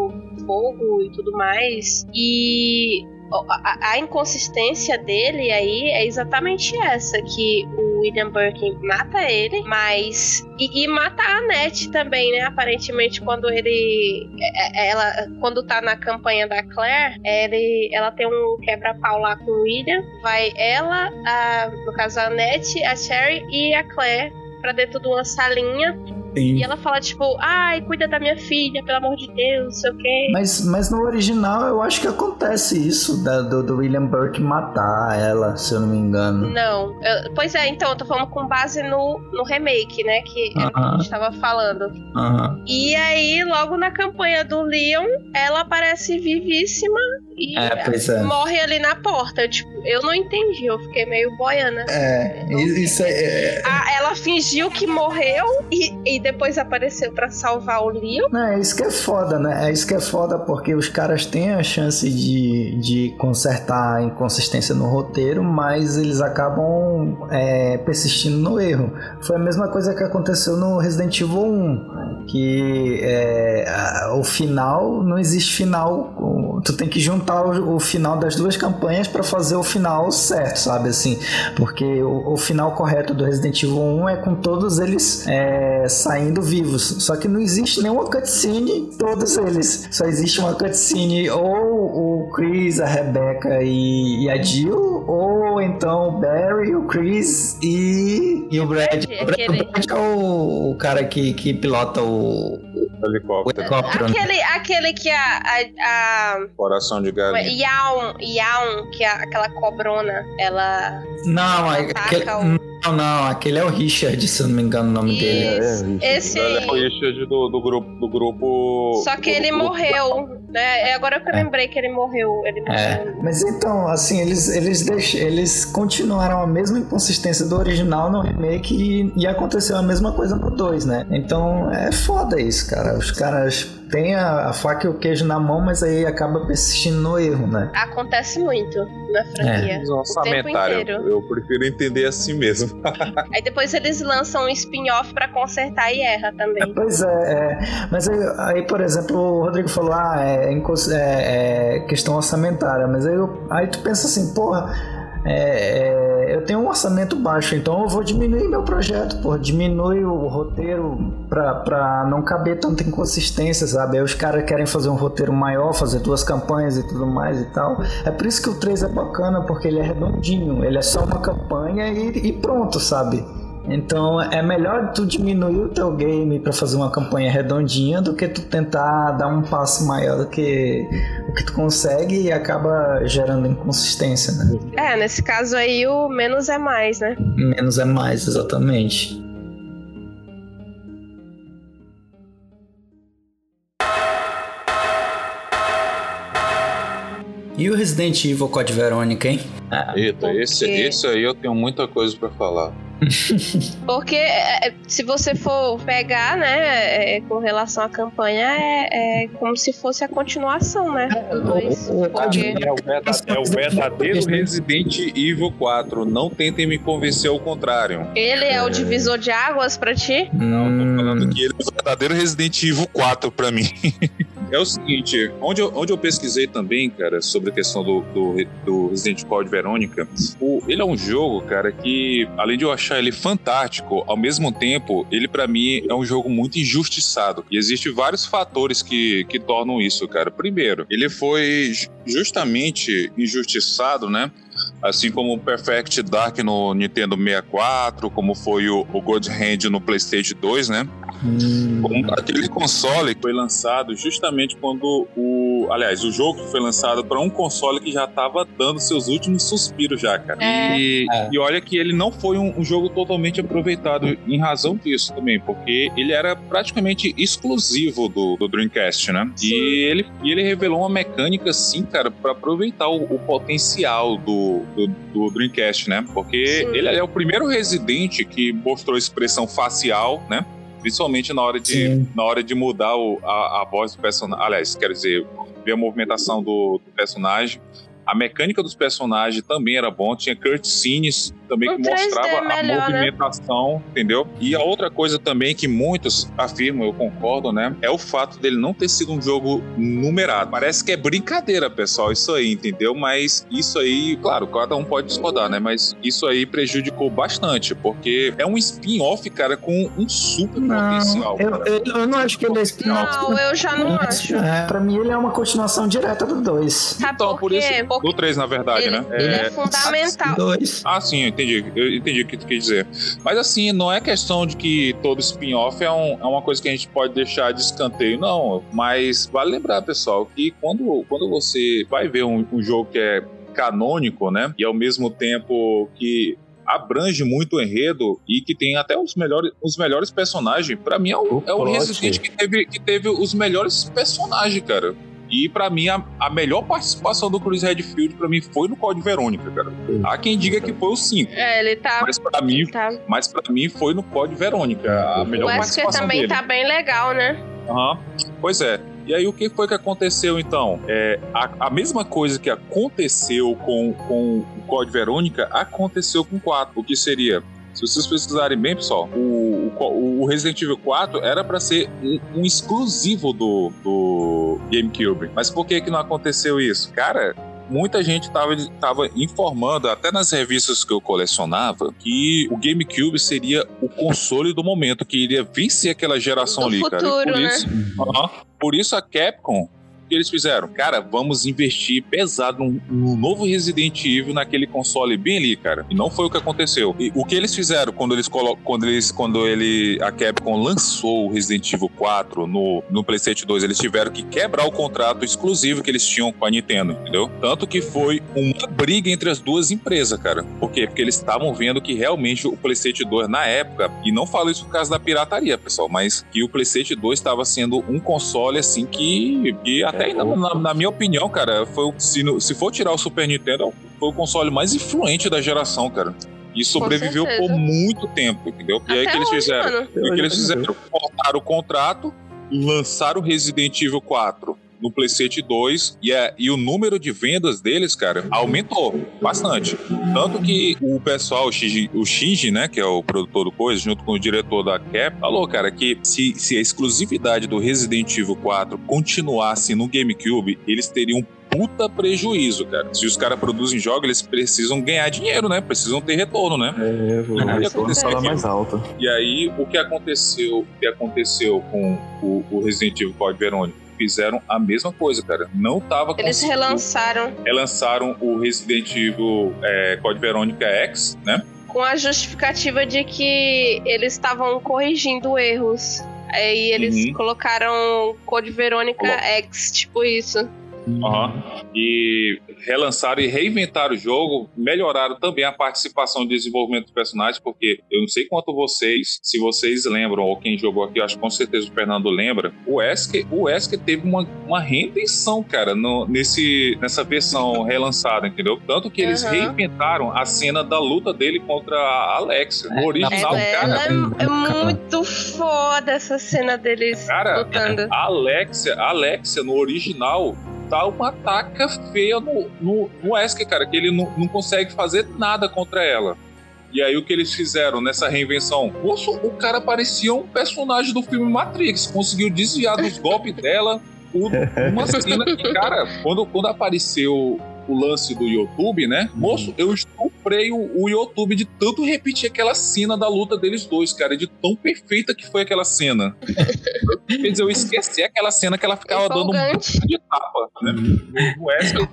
Speaker 4: fogo e tudo mais. E a, a, inconsistência dele aí é exatamente essa: que o William Birkin mata ele, mas. E, e, mata a Annette também, né? Aparentemente, quando ele. É, é, ela, quando tá na campanha da Claire, ele, ela tem um quebra-pau lá com o William. Vai ela, a, no caso a Annette, a Sherry e a Claire pra dentro de uma salinha Sim. E ela fala, tipo, ai, cuida da minha filha, pelo amor de Deus, não sei o quê.
Speaker 1: Mas, mas no original eu acho que acontece isso, da, do, do, William Burke matar ela, se eu não me engano.
Speaker 4: Não. Eu, pois é, então, eu tô falando com base no, no remake, né? Que uh -huh. a gente tava falando.
Speaker 1: Uh -huh.
Speaker 4: E aí, logo na campanha do Leon, ela aparece vivíssima e
Speaker 1: É, é.
Speaker 4: morre ali na porta. Tipo, eu não entendi, eu fiquei meio boiana.
Speaker 1: É, isso é.
Speaker 4: Ah, ela fingiu que morreu e, e depois apareceu pra salvar o Leo.
Speaker 1: É isso que é foda, né? É isso que é foda porque os caras têm a chance de, de consertar a inconsistência no roteiro, mas eles acabam é, persistindo no erro. Foi a mesma coisa que aconteceu no Resident Evil 1, que é, o final não existe final. Tu tem que juntar o, o final das duas campanhas para fazer o final certo, sabe assim? Porque o, o final correto do Resident Evil 1 é com todos eles é, saindo vivos. Só que não existe nenhuma cutscene, todos eles. Só existe uma cutscene ou o Chris, a Rebecca e, e a Jill, ou então o Barry, o Chris e, e o Brad. O Brad,
Speaker 4: Aquele-
Speaker 1: o Brad é o, o cara que, que pilota o, o
Speaker 5: Helicóptero.
Speaker 1: helicóptero. né?
Speaker 4: Aquele, aquele que a. a, a
Speaker 5: Coração de galinha.
Speaker 4: Yaun, Yaun, que é aquela cobrona, ela.
Speaker 1: Não,
Speaker 4: Ataca
Speaker 1: aquele,
Speaker 4: o-
Speaker 1: não, não, aquele é o Richard, se eu não me engano o nome dele.
Speaker 4: Isso.
Speaker 2: é,
Speaker 4: Esse
Speaker 5: Ela é o
Speaker 4: aí.
Speaker 5: Richard do, do grupo. Do grupo
Speaker 4: Só que
Speaker 5: do
Speaker 4: ele
Speaker 5: grupo-
Speaker 4: morreu, né? É agora que eu lembrei que ele morreu. Ele
Speaker 1: É,
Speaker 4: morreu.
Speaker 1: mas então, assim, eles, eles, deix... eles continuaram a mesma inconsistência do original no remake e, e aconteceu a mesma coisa no 2, né? Então é foda isso, cara. Os caras têm a, a faca e o queijo na mão, mas aí acaba persistindo no erro, né?
Speaker 4: Acontece muito na franquia.
Speaker 5: Mas Orçamentário.
Speaker 4: inteiro.
Speaker 5: Eu prefiro entender assim mesmo.
Speaker 4: Aí depois eles lançam um spin-off pra consertar e erra também.
Speaker 1: Pois é, é. mas aí, aí, por exemplo, o Rodrigo falou, ah, é, incons- é- é questão orçamentária, mas aí, eu- aí tu pensa assim, porra, é, é, eu tenho um orçamento baixo, então eu vou diminuir meu projeto, porra, diminui o roteiro pra não caber tanta inconsistência, sabe? Aí os caras querem fazer um roteiro maior, fazer duas campanhas e tudo mais e tal. É por isso que o 3 é bacana, porque ele é redondinho, ele é só uma campanha e, e pronto, sabe? Então é melhor tu diminuir o teu game pra fazer uma campanha redondinha do que tu tentar dar um passo maior do que o que tu consegue e acaba gerando inconsistência, né?
Speaker 4: É, nesse caso aí o menos é mais, né?
Speaker 1: Menos é mais, exatamente. E o Resident Evil Code Verônica, hein? Ah,
Speaker 5: Eita, esse, esse aí eu tenho muita coisa pra falar.
Speaker 4: Porque é, é, se você for pegar, né, é, com relação à campanha, é, é como se fosse a continuação, né? do dois. Porque
Speaker 5: É o, verda- é o verdadeiro Resident Evil 4. Não tentem me convencer ao contrário.
Speaker 4: ele é o divisor de águas pra ti.
Speaker 5: Não, tô
Speaker 1: hum,
Speaker 5: falando que ele é o verdadeiro Resident Evil 4 pra mim. é o seguinte, onde eu, onde eu pesquisei também, cara, sobre a questão do, do, do Resident Code Verônica, o- ele é um jogo, cara, que além de eu achar ele fantástico, ao mesmo tempo, ele pra mim é um jogo muito injustiçado. E existem vários fatores que, que tornam isso, cara. Primeiro, ele foi ju- justamente injustiçado, né? Assim como o Perfect Dark no Nintendo 64, como foi o, o God Hand no PlayStation 2, né?
Speaker 1: hum,
Speaker 5: Um- Aquele console foi lançado justamente quando o. Aliás, o jogo foi lançado para um console que já estava dando seus últimos suspiros já, cara.
Speaker 4: É.
Speaker 5: E,
Speaker 1: É.
Speaker 5: e olha que ele não foi um, um jogo totalmente aproveitado em razão disso também, porque ele era praticamente exclusivo do, do Dreamcast, né? E ele, e ele revelou uma mecânica, assim, cara, para aproveitar o, o potencial do, do, do Dreamcast, né? Porque
Speaker 4: Sim.
Speaker 5: ele é o primeiro Resident que mostrou expressão facial, né? Principalmente na hora de,
Speaker 1: Sim.
Speaker 5: na hora de mudar o- a, a voz do personagem. Aliás, quero dizer, ver a movimentação do, do personagem. A mecânica dos personagens também era bom. Tinha cutscenes também
Speaker 4: O
Speaker 5: que
Speaker 4: 3D
Speaker 5: mostrava
Speaker 4: é
Speaker 5: a
Speaker 4: melhor, né?
Speaker 5: movimentação, entendeu? E a outra coisa também que muitos afirmam, eu concordo, né? É o fato dele não ter sido um jogo numerado. Parece que é brincadeira, pessoal, isso aí, entendeu? Mas isso aí, claro, cada um pode discordar, né? Mas isso aí prejudicou bastante, porque é um spin-off, cara, com um super potencial.
Speaker 1: eu, eu, eu não acho que ele é spin-off.
Speaker 4: Não, eu já não acho.
Speaker 1: É, pra mim ele é uma continuação direta do 2.
Speaker 4: Sabe
Speaker 5: Então,
Speaker 4: por
Speaker 5: por isso,
Speaker 4: Porque
Speaker 5: do 3, na verdade,
Speaker 4: ele,
Speaker 5: né?
Speaker 4: ele é fundamental.
Speaker 1: 2.
Speaker 5: Ah, sim, eu entendi. Eu entendi o que tu quer dizer. Mas assim, não é questão de que todo spin-off é, um- é uma coisa que a gente pode deixar de escanteio, não. Mas vale lembrar, pessoal, que quando, quando você vai ver um, um jogo que é canônico, né? E ao mesmo tempo que abrange muito o enredo e que tem até os melhores, os melhores personagens. Pra mim é o,
Speaker 2: O
Speaker 5: é o. Resident que teve, que teve os melhores personagens, cara. E pra mim, a, a melhor participação do Chris Redfield pra mim foi no Code Verônica, cara. Há quem diga que foi o 5.
Speaker 4: É, ele tá.
Speaker 5: Mas pra mim,
Speaker 4: tá.
Speaker 5: mas pra mim foi no Code Verônica. A melhor
Speaker 4: O Wesker
Speaker 5: participação
Speaker 4: também
Speaker 5: dele.
Speaker 4: tá bem legal, né?
Speaker 5: Aham. Pois é. E aí, o que foi que aconteceu então? É, a, a mesma coisa que aconteceu com, com o Code Verônica aconteceu com o 4. O que seria? Se vocês pesquisarem bem, pessoal, o, o, o Resident Evil 4 era para ser um, um exclusivo do, do GameCube. Mas por que, que não aconteceu isso? Cara, muita gente tava, tava informando, até nas revistas que eu colecionava, que o GameCube seria o console do momento, que iria vencer aquela geração
Speaker 4: Do
Speaker 5: ali, cara. E
Speaker 4: futuro,
Speaker 5: por
Speaker 4: né?
Speaker 5: isso, Aham. por isso a Capcom. Que eles fizeram? Cara, vamos investir pesado num, num novo Resident Evil naquele console bem ali, cara. E não foi o que aconteceu. E o que eles fizeram quando eles quando eles quando ele a Capcom lançou o Resident Evil 4 no, no PlayStation 2, eles tiveram que quebrar o contrato exclusivo que eles tinham com a Nintendo, entendeu? Tanto que foi uma briga entre as duas empresas, cara. Por quê? Porque eles estavam vendo que realmente o PlayStation 2 na época, e não falo isso por causa da pirataria, pessoal, mas que o PlayStation 2 estava sendo um console assim que, que até ainda, na, na minha opinião, cara, foi o- se, no- se for tirar o Super Nintendo, foi o console mais influente da geração, cara. E sobreviveu por muito tempo, entendeu? E aí que eles fizeram? o que eles fizeram? Cortaram o contrato, lançaram o Resident Evil 4 no PlayStation 2 e, a- e o número de vendas deles, cara, aumentou bastante. Tanto que o pessoal, o Shinji, o Shinji, né, que é o produtor do coisa, junto com o diretor da Cap, falou, cara, que se, se a exclusividade do Resident Evil 4 continuasse no GameCube, eles teriam puta prejuízo, cara. Se os caras produzem jogos, eles precisam ganhar dinheiro, né? Precisam ter retorno, né?
Speaker 2: É, vou ver
Speaker 5: aconteceu
Speaker 2: mais alta.
Speaker 5: E aí, o que aconteceu, o que aconteceu com o, o Resident Evil Code Verônica? Fizeram a mesma coisa, cara. Não tava
Speaker 4: Eles relançaram
Speaker 5: relançaram o Resident Evil é, Code Verônica X, né?
Speaker 4: com a justificativa de que eles estavam corrigindo erros. Aí eles
Speaker 5: Uhum.
Speaker 4: colocaram Code Verônica
Speaker 5: Colo-
Speaker 4: X, tipo isso.
Speaker 5: Aham. E relançaram e reinventaram o jogo, melhoraram também a participação e desenvolvimento dos personagens, porque eu não sei quanto vocês, se vocês lembram, ou quem jogou aqui, acho que com certeza o Fernando lembra, o Wesker, o Wesker teve uma, uma reinvenção, cara, no- nesse, nessa versão relançada, entendeu? Tanto que eles
Speaker 4: Aham.
Speaker 5: reinventaram a cena da luta dele contra a Alexia. No original,
Speaker 4: Ela,
Speaker 5: cara.
Speaker 4: ela é, é muito foda essa cena deles
Speaker 5: Cara,
Speaker 4: lutando.
Speaker 5: A Alexia, a Alexia no original tá uma taca feia no, no, no Wesker, cara, que ele não, não consegue fazer nada contra ela. E aí o que eles fizeram nessa reinvenção? Moço, o cara parecia um personagem do filme Matrix, conseguiu desviar dos golpes dela. Uma cena que, cara, quando, quando apareceu o lance do YouTube, né? Moço, eu estuprei o, o YouTube de tanto repetir aquela cena da luta deles dois, cara, de tão perfeita que foi aquela cena. Quer dizer, eu esqueci aquela cena que ela ficava dando um de tapa, né?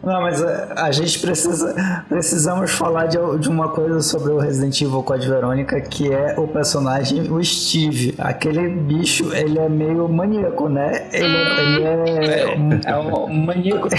Speaker 1: Não, mas é, a gente precisa precisamos falar de, de uma coisa sobre o Resident Evil Code Verônica, que é o personagem, o Steve. Aquele bicho, ele é meio maníaco, né? Ele, ele é, um, é um maníaco.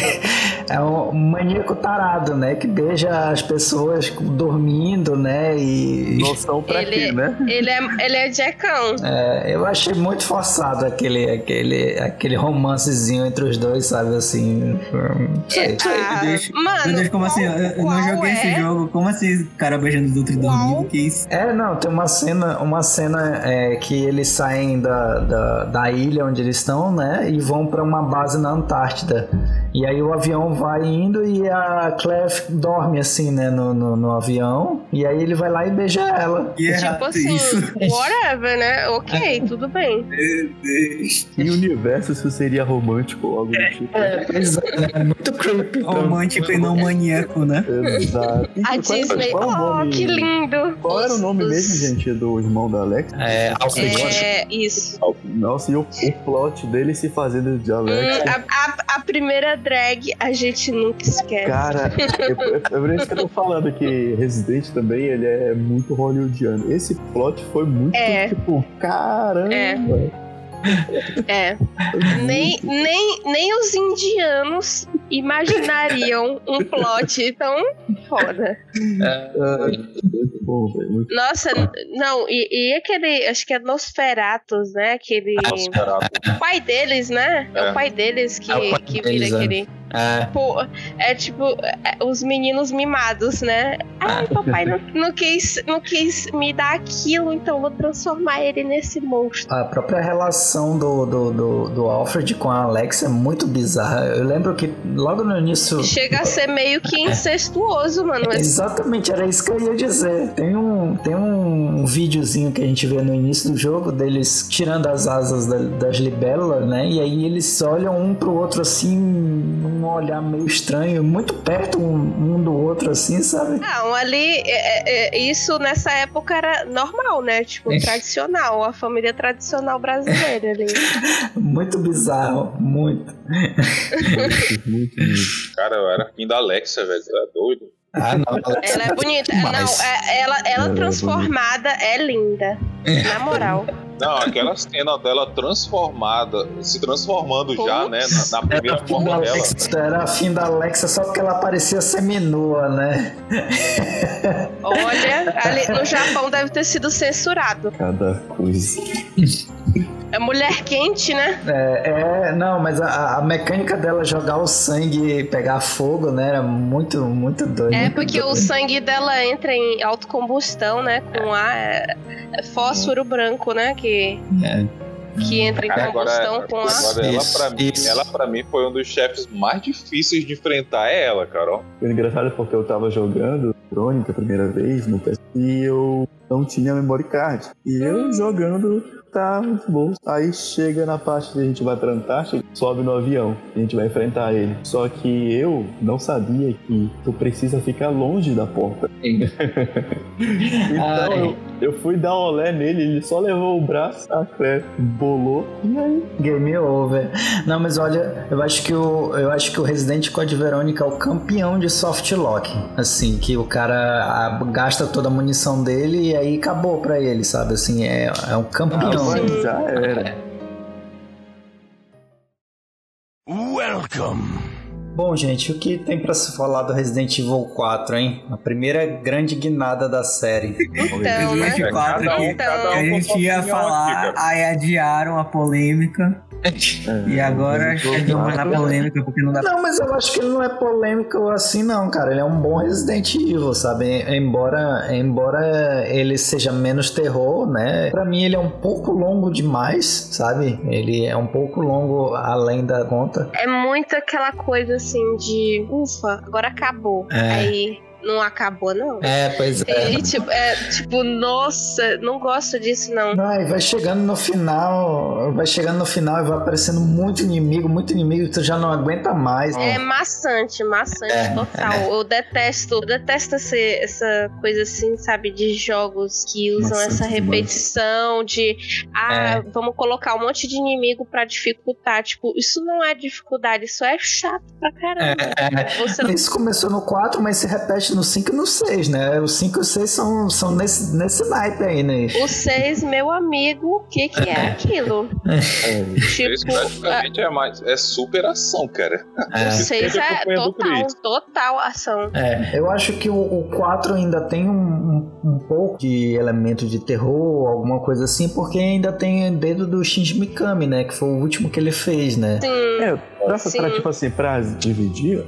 Speaker 1: É um maníaco tarado, né? Que beija as pessoas dormindo, né? E
Speaker 2: Noção pra
Speaker 4: Ele-
Speaker 2: quê, né?
Speaker 4: Ele é, ele é Jackão.
Speaker 1: é, eu achei muito forçado aquele, aquele, aquele romancezinho entre os dois, sabe? Assim. hum, sei.
Speaker 4: Ah,
Speaker 3: Meu Deus.
Speaker 4: mano,
Speaker 3: Meu Deus, como assim? Eu, eu não
Speaker 4: qual
Speaker 3: joguei esse
Speaker 4: é?
Speaker 3: jogo. Como assim, o cara beijando os outros e
Speaker 4: Qual?
Speaker 3: dormindo? Que isso?
Speaker 1: É, não, tem uma cena, uma cena é, que eles saem da, da, da ilha onde eles estão, né? E vão pra uma base na Antártida. E aí o avião vai indo e a Clef dorme assim, né, no, no, no avião. E aí ele vai lá e beija ela.
Speaker 3: Que
Speaker 4: Tipo
Speaker 3: errado
Speaker 4: assim,
Speaker 3: isso.
Speaker 4: whatever, né? Ok, tudo bem.
Speaker 3: Meu Deus.
Speaker 2: Em universo isso seria romântico ou algo do tipo.
Speaker 1: É, pois é, né? muito creepy.
Speaker 3: Romântico e não maníaco, né?
Speaker 2: Exato.
Speaker 4: A
Speaker 2: Qual-
Speaker 4: Disney,
Speaker 2: qual é
Speaker 4: oh,
Speaker 2: nome-
Speaker 4: que lindo.
Speaker 2: Qual era o nome
Speaker 4: os-
Speaker 2: mesmo, gente, do irmão da Alex?
Speaker 1: É, Alfred.
Speaker 4: É, isso.
Speaker 2: Nossa, e o, o plot dele se fazendo de Alex.
Speaker 4: Hum, a, a- a primeira drag a gente nunca esquece.
Speaker 2: Cara, é, é, é por isso que eu tô falando que Resident também ele é muito hollywoodiano. Esse plot foi muito
Speaker 4: É.
Speaker 2: tipo, caramba.
Speaker 4: É. É. Nem, nem, nem os indianos imaginariam um plot tão foda.
Speaker 2: Muito bom, velho. Muito
Speaker 4: Nossa, não, e, e aquele, acho que é Nosferatus, né? Aquele.
Speaker 5: Nosferatu.
Speaker 4: O pai deles, né? É,
Speaker 5: É.
Speaker 4: o pai deles que,
Speaker 1: É pai
Speaker 4: que vira
Speaker 1: é.
Speaker 4: aquele.
Speaker 1: É,
Speaker 4: Pô, é tipo é, os meninos mimados, né? Ai, papai não, não, quis, não quis me dar aquilo, então vou transformar ele nesse monstro.
Speaker 1: a própria relação do, do, do, do Alfred com a Alex é muito bizarra. Eu lembro que logo no início.
Speaker 4: Chega a ser meio que incestuoso, mano. Mas
Speaker 1: Exatamente, era isso que eu ia dizer. Tem um, tem um videozinho que a gente vê no início do jogo deles tirando as asas da- das libélulas, né? E aí eles olham um pro outro assim, num olhar meio estranho, muito perto um, um do outro, assim, sabe?
Speaker 4: Não, ali, é, é, isso nessa época era normal, né? Tipo, tradicional, a família tradicional brasileira ali.
Speaker 1: Muito bizarro, muito.
Speaker 2: muito, muito, muito.
Speaker 5: Cara, eu era fim da Alexa, velho. Você é doido?
Speaker 1: Ah, não.
Speaker 4: Ela é bonita. Não, é- ela, ela
Speaker 2: é
Speaker 4: transformada é linda. Na moral.
Speaker 5: Não, aquela cena dela transformada, se transformando já, né? Na, na primeira
Speaker 1: Era
Speaker 5: forma
Speaker 1: da
Speaker 5: dela.
Speaker 1: Alexa, era a fim da Alexa só porque ela parecia seminua, né?
Speaker 4: Olha, ali no Japão deve ter sido censurado.
Speaker 2: Cada coisa.
Speaker 4: É mulher quente, né?
Speaker 1: É, é, não, mas a, a mecânica dela jogar o sangue e pegar fogo, né? Era muito, muito doido.
Speaker 4: É porque o sangue dela entra em autocombustão, né? Com ar, é, é fósforo branco, né? Que, que entra em
Speaker 5: Cara, agora,
Speaker 4: combustão com ar.
Speaker 5: agora ela,
Speaker 1: Isso,
Speaker 5: pra mim,
Speaker 1: isso.
Speaker 5: ela pra mim foi um dos chefes mais difíceis de enfrentar. É ela, Carol.
Speaker 2: O engraçado é porque eu tava jogando Crônica a primeira vez no PS e eu não tinha memory card. E eu jogando tá muito bom. Aí chega na parte que a gente vai pra Antártica, sobe no avião, a gente vai enfrentar ele. Só que eu não sabia que tu precisa ficar longe da porta. então eu, eu fui dar um olé nele, ele só levou o braço, a Claire bolou e aí
Speaker 1: Game over. Não, mas olha, eu acho que o, eu acho que o Resident Code Verônica é o campeão de soft lock. Assim, que o cara gasta toda a munição dele e aí acabou pra ele, sabe? Assim, é, é um campeão.
Speaker 2: ah, mas já era.
Speaker 1: Bom, gente, o que tem pra se falar do Resident Evil 4, hein? A primeira grande guinada da série.
Speaker 4: Então, né?
Speaker 3: Resident 4
Speaker 5: cada um,
Speaker 3: que,
Speaker 5: cada
Speaker 3: que
Speaker 5: um
Speaker 3: a gente ia falar,
Speaker 5: aqui,
Speaker 3: aí adiaram a polêmica. E agora chegamos na polêmica, porque não dá pra.
Speaker 1: Não, mas eu acho que ele não é polêmico assim, não, cara. Ele é um bom Resident Evil, sabe? Embora, embora ele seja menos terror, né? Pra mim ele é um pouco longo demais, sabe? Ele é um pouco longo além da conta.
Speaker 4: É muito aquela coisa assim de ufa, agora acabou.
Speaker 1: É.
Speaker 4: Aí não acabou, não.
Speaker 1: É, pois
Speaker 4: E, tipo, é, tipo, nossa, não gosto disso, não.
Speaker 1: Não, e vai chegando no final, vai chegando no final e vai aparecendo muito inimigo, muito inimigo, tu já não aguenta mais.
Speaker 4: É maçante, maçante
Speaker 1: É,
Speaker 4: total. Eu detesto, eu detesto esse, essa coisa assim, sabe, de jogos que usam
Speaker 2: Maçante
Speaker 4: essa
Speaker 2: demais.
Speaker 4: repetição de ah,
Speaker 1: É.
Speaker 4: vamos colocar um monte de inimigo pra dificultar. Tipo, isso não é dificuldade, isso é chato pra caramba.
Speaker 1: É,
Speaker 4: Você
Speaker 1: Isso começou no 4, mas se repete no 5 e no 6, né? O 5 e o 6 são, são nesse, nesse naipe aí, né?
Speaker 4: O 6, meu amigo, o que que é aquilo?
Speaker 5: Isso
Speaker 4: Tipo, a-
Speaker 5: praticamente é mais. É superação, cara.
Speaker 1: É.
Speaker 4: o 6
Speaker 5: Esteja
Speaker 4: é total, total ação.
Speaker 1: É, eu acho que o, o 4 ainda tem um, um, um pouco de elemento de terror, alguma coisa assim, porque ainda tem o dedo do Shinji Mikami, né? Que foi o último que ele fez, né?
Speaker 4: Sim,
Speaker 2: É, pra,
Speaker 4: Sim.
Speaker 2: pra, tipo assim, pra dividir,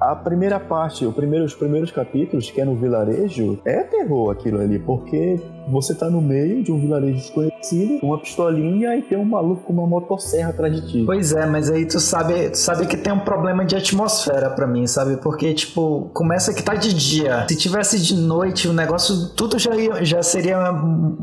Speaker 2: a primeira parte, o primeiro, os primeiros capítulos, que é no vilarejo, é terror aquilo ali, porque você tá no meio de um vilarejo desconhecido, uma pistolinha e tem um maluco com uma motosserra atrás de ti.
Speaker 1: Pois é, mas aí tu sabe, tu sabe que tem um problema de atmosfera pra mim, sabe? Porque, tipo, começa que tá de dia. Se tivesse de noite, o negócio, tudo já, ia- já seria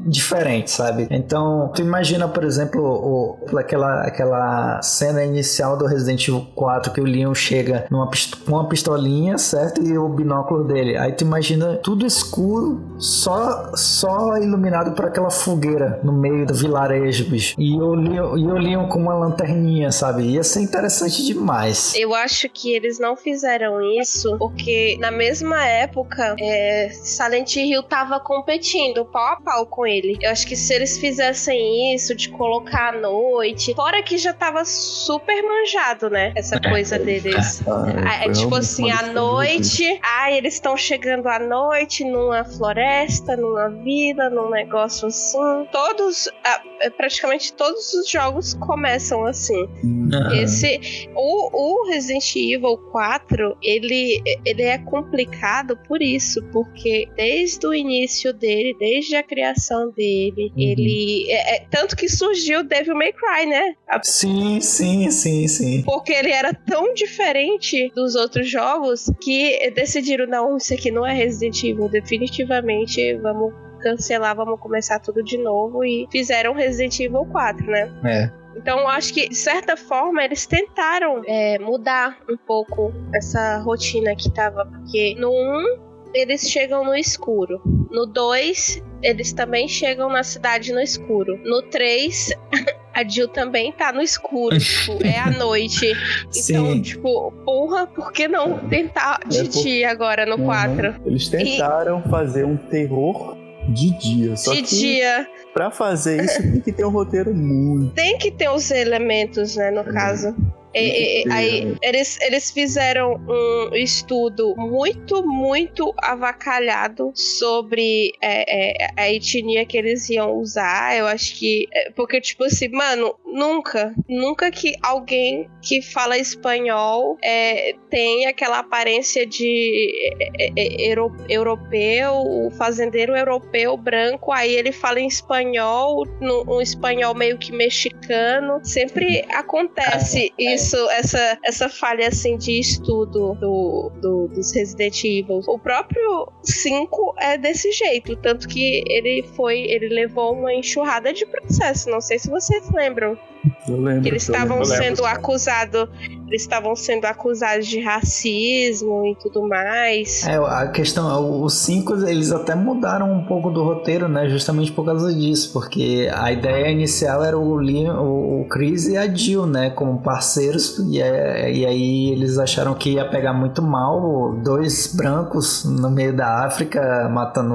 Speaker 1: diferente, sabe? Então, tu imagina, por exemplo, o, aquela, aquela cena inicial do Resident Evil 4 que o Leon chega numa, pist- com uma uma pistolinha, certo? E o binóculo dele. Aí tu imagina tudo escuro, só, só iluminado por aquela fogueira no meio do vilarejo, bicho. E o Leon, e o Leon com uma lanterninha, sabe? Ia ser interessante demais.
Speaker 4: Eu acho que eles não fizeram isso porque na mesma época é, Silent Hill tava competindo pau a pau com ele. Eu acho que se eles fizessem isso de colocar à noite, fora que já tava super manjado, né? Essa coisa deles.
Speaker 2: Ah,
Speaker 4: É,
Speaker 2: foi
Speaker 4: tipo assim,
Speaker 2: uma
Speaker 4: à noite, ai, eles estão chegando à noite numa floresta, numa vila, num negócio assim. Todos, ah, é, praticamente todos os jogos começam assim.
Speaker 2: Hum,
Speaker 4: Esse, o, o Resident Evil 4, ele, ele é complicado por isso, porque desde o início dele, desde a criação dele, ele. É, é- tanto que surgiu Devil May Cry, né? A-
Speaker 1: Sim, sim, sim, sim.
Speaker 4: Porque ele era tão diferente dos outros jogos que decidiram, não, isso aqui não é Resident Evil, definitivamente vamos cancelar, vamos começar tudo de novo e fizeram Resident Evil 4, né?
Speaker 1: É.
Speaker 4: Então eu acho que, de certa forma, eles tentaram é, mudar um pouco essa rotina que tava. Porque no 1, eles chegam no escuro. No 2, eles também chegam na cidade no escuro. No 3, a Jill também tá no escuro. tipo, é à noite. Então,
Speaker 1: Sim.
Speaker 4: tipo, porra, por que não tentar de
Speaker 2: É por-
Speaker 4: dia agora no 4?
Speaker 2: Uhum. Eles tentaram fazer um terror de dia. Só
Speaker 4: De
Speaker 2: que
Speaker 4: dia.
Speaker 2: pra fazer isso tem que ter um roteiro muito.
Speaker 4: Tem que ter os elementos, né, no caso. E- e- e- aí, eles, eles fizeram um estudo muito, muito avacalhado sobre é, é, a etnia que eles iam usar. Eu acho que. é, Porque, tipo assim, mano, nunca, nunca que alguém que fala espanhol é, tem aquela aparência de é, é, euro- europeu, o fazendeiro europeu branco, aí ele fala em espanhol, um espanhol meio que mexicano. Sempre acontece isso, essa, essa falha assim de estudo do, do- dos Resident Evil. O próprio 5 é desse jeito, tanto que ele foi, ele levou uma enxurrada de processo. Não sei se vocês lembram
Speaker 2: lembro.
Speaker 4: que eles estavam sendo acusados, eles estavam sendo acusados de racismo e tudo mais.
Speaker 1: É, a questão, os cinco eles até mudaram um pouco do roteiro, né? Justamente por causa disso, porque a ideia inicial era o Leon, o o Chris e a Jill, né? Como parceiros, e, é- e aí eles acharam que ia pegar muito mal dois brancos no meio da África matando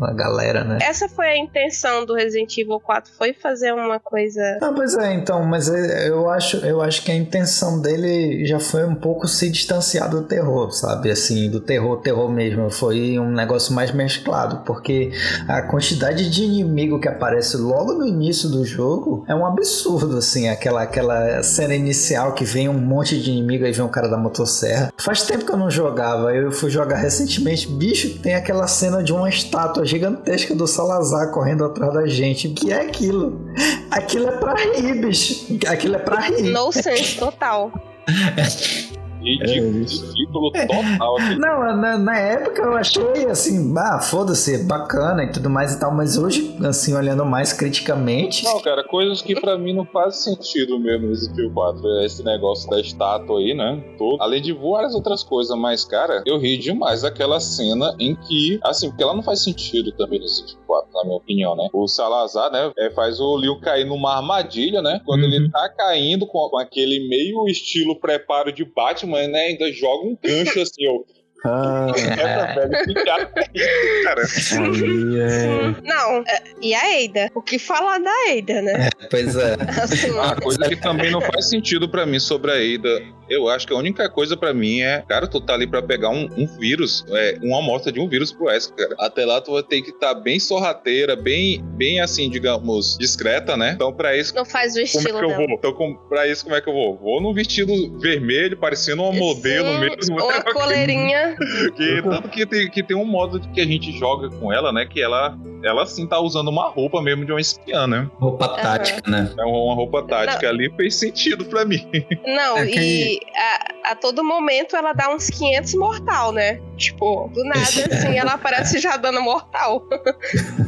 Speaker 1: a, a galera, né?
Speaker 4: Essa foi a intenção do Resident Evil 4, foi fazer uma coisa
Speaker 1: Ah, pois é, então, mas é- eu acho, eu acho que a intenção dele já foi um pouco se distanciar do terror, sabe? Assim, do terror, terror mesmo. Foi um negócio mais mesclado, porque a quantidade de inimigo que aparece logo no início do jogo é um absurdo, assim. Aquela, aquela cena inicial que vem um monte de inimigo e vem um cara da motosserra. Faz tempo que eu não jogava, eu fui jogar recentemente. Bicho, tem aquela cena de uma estátua gigantesca do Salazar correndo atrás da gente. O que é aquilo? Aquilo é pra rir, bicho. Aquilo é pra rir.
Speaker 4: no sense total.
Speaker 5: Ridículo, ridículo total. aquele
Speaker 1: Não, na, na época eu achei assim, ah, foda-se, bacana e tudo mais e tal, mas hoje, assim, olhando mais criticamente.
Speaker 5: Não, cara, coisas que pra mim não fazem sentido mesmo nesse Evil 4. É Esse negócio da estátua aí, né? Todo. Além de várias outras coisas, mas, cara, eu ri demais daquela cena em que, assim, porque ela não faz sentido também nesse Evil 4, na minha opinião, né? O Salazar, né, é, faz o Leon cair numa armadilha, né? Quando
Speaker 1: Uhum.
Speaker 5: ele tá caindo com, com aquele meio estilo preparo de Batman, né? Ainda joga um gancho assim, ó.
Speaker 2: Ah,
Speaker 5: é
Speaker 2: aí é.
Speaker 4: Não, é, e a Eida? O que falar da Eida, né?
Speaker 1: Pois é.
Speaker 4: Assim,
Speaker 5: Uma coisa que também não faz sentido pra mim sobre a Ada. Eu acho que a única coisa pra mim é, cara, tu tá ali pra pegar um, um vírus, é, uma amostra de um vírus pro Wesker, cara. Até lá tu vai ter que estar bem sorrateira, bem, bem assim, digamos, discreta, né? Então pra isso,
Speaker 4: não faz o
Speaker 5: como é
Speaker 4: estilo
Speaker 5: que eu vou? Então com, pra isso, como é que eu vou? Vou num vestido vermelho, parecendo uma modelo
Speaker 4: Sim,
Speaker 5: mesmo.
Speaker 4: Uma coleirinha,
Speaker 5: Que, tanto que tem, que tem um modo que a gente joga com ela, né? Que ela, ela sim tá usando uma roupa mesmo de uma espiã, né?
Speaker 1: Roupa tática, né?
Speaker 5: É uma roupa tática ali, fez sentido pra mim.
Speaker 4: Não,
Speaker 3: É que-
Speaker 4: e a, a todo momento ela dá uns 500 mortal, né? Tipo, do nada assim ela aparece já dando mortal.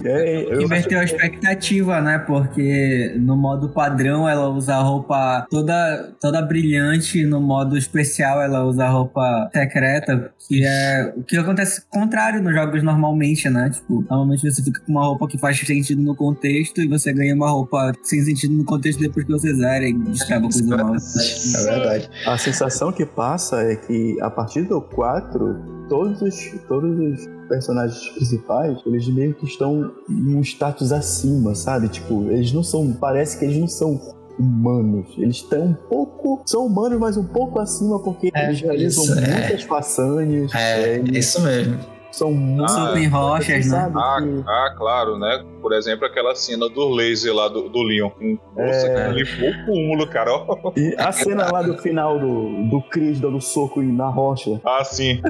Speaker 2: É, eu
Speaker 3: Inverteu a expectativa, né? Porque no modo padrão ela usa a roupa toda, toda brilhante, no modo especial ela usa a roupa secreta, que é o que acontece contrário nos jogos normalmente, né? Tipo, normalmente você fica com uma roupa que faz sentido no contexto e você ganha uma roupa sem sentido no contexto depois que você zera e descreve a coisa mal.
Speaker 1: É verdade.
Speaker 2: A sensação que passa é que a partir do 4, todos os, todos os personagens principais, eles meio que estão em um status acima, sabe? Tipo, eles não são. Parece que eles não são humanos. Eles estão um pouco. São humanos, mas um pouco acima, porque
Speaker 1: É,
Speaker 2: eles realizam
Speaker 1: isso, é.
Speaker 2: muitas façanhas.
Speaker 1: É,
Speaker 2: eles
Speaker 1: isso mesmo.
Speaker 2: São muito.
Speaker 3: Soltam rochas, né?
Speaker 2: sabe?
Speaker 5: Ah,
Speaker 2: que-
Speaker 5: ah, claro, né? Por exemplo, aquela cena do laser lá do, do Leon. Nossa,
Speaker 2: É.
Speaker 5: que limpou o cúmulo, cara.
Speaker 2: E a cena lá do final do, do Chris dando soco na rocha.
Speaker 5: Ah, sim.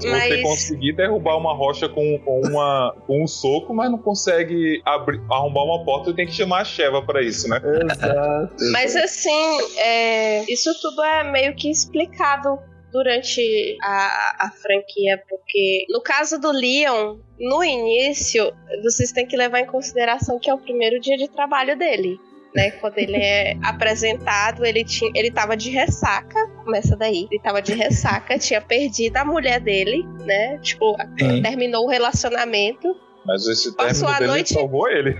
Speaker 5: Se você
Speaker 4: Mas-
Speaker 5: conseguir derrubar uma rocha com, com, uma, com um soco, mas não consegue abrir, arrombar uma porta, tem que chamar a Sheva pra isso, né?
Speaker 2: Exato.
Speaker 4: Mas assim, é, isso tudo é meio que explicado durante a, a franquia, porque no caso do Leon, no início, vocês têm que levar em consideração que é o primeiro dia de trabalho dele. Né, quando ele é apresentado, ele tinha, ele tava de ressaca, começa daí. Ele tava de ressaca, tinha perdido a mulher dele, né? Tipo,
Speaker 1: Sim.
Speaker 4: terminou o relacionamento.
Speaker 5: Mas esse
Speaker 4: Passou
Speaker 5: término
Speaker 4: a
Speaker 5: dele
Speaker 4: noite-
Speaker 5: salvou ele.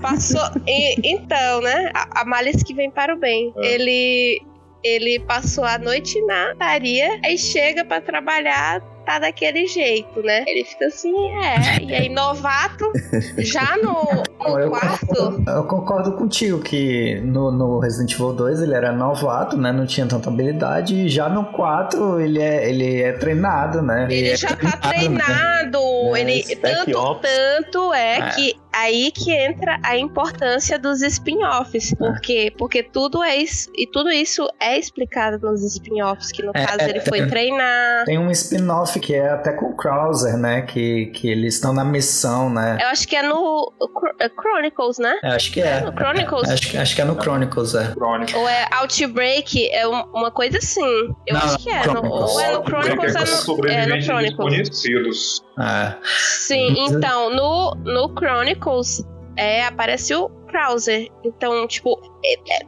Speaker 4: Passou. e- então, né? A, a malice que vem para o bem.
Speaker 5: É.
Speaker 4: Ele. Ele passou a noite na taria, aí chega pra trabalhar, tá daquele jeito, né? Ele fica assim, é. E aí, novato, já no, no
Speaker 1: eu,
Speaker 4: quarto.
Speaker 1: concordo, eu concordo contigo que no, no Resident Evil 2 ele era novato, né? Não tinha tanta habilidade. E já no 4 ele é, ele é treinado, né?
Speaker 4: Ele
Speaker 1: é
Speaker 4: já tá
Speaker 1: né?
Speaker 4: treinado.
Speaker 2: É,
Speaker 4: ele
Speaker 2: Spec
Speaker 4: tanto, tanto é,
Speaker 1: É.
Speaker 4: que aí que entra a importância dos spin-offs. Por quê? Porque tudo é isso, e tudo isso é explicado nos spin-offs, que no
Speaker 1: É,
Speaker 4: caso
Speaker 1: é,
Speaker 4: ele foi
Speaker 1: tem-
Speaker 4: treinar.
Speaker 1: Tem um spin-off que é até com o Krauser, né? Que, que eles estão na missão, né?
Speaker 4: Eu acho que é no é Chronicles, né?
Speaker 1: Eu acho que é.
Speaker 4: No Chronicles?
Speaker 1: Acho, que- acho que é no Chronicles, é.
Speaker 5: Crônico.
Speaker 4: Ou é Outbreak, é um- uma coisa assim. Eu
Speaker 1: Não,
Speaker 4: acho que é. No,
Speaker 1: Chronicles.
Speaker 4: ou é no Chronicles,
Speaker 5: é
Speaker 4: é no, é no Chronicles.
Speaker 1: É.
Speaker 4: Sim, então, no, no Chronicles é, aparece o Krauser. Então, tipo, é- é-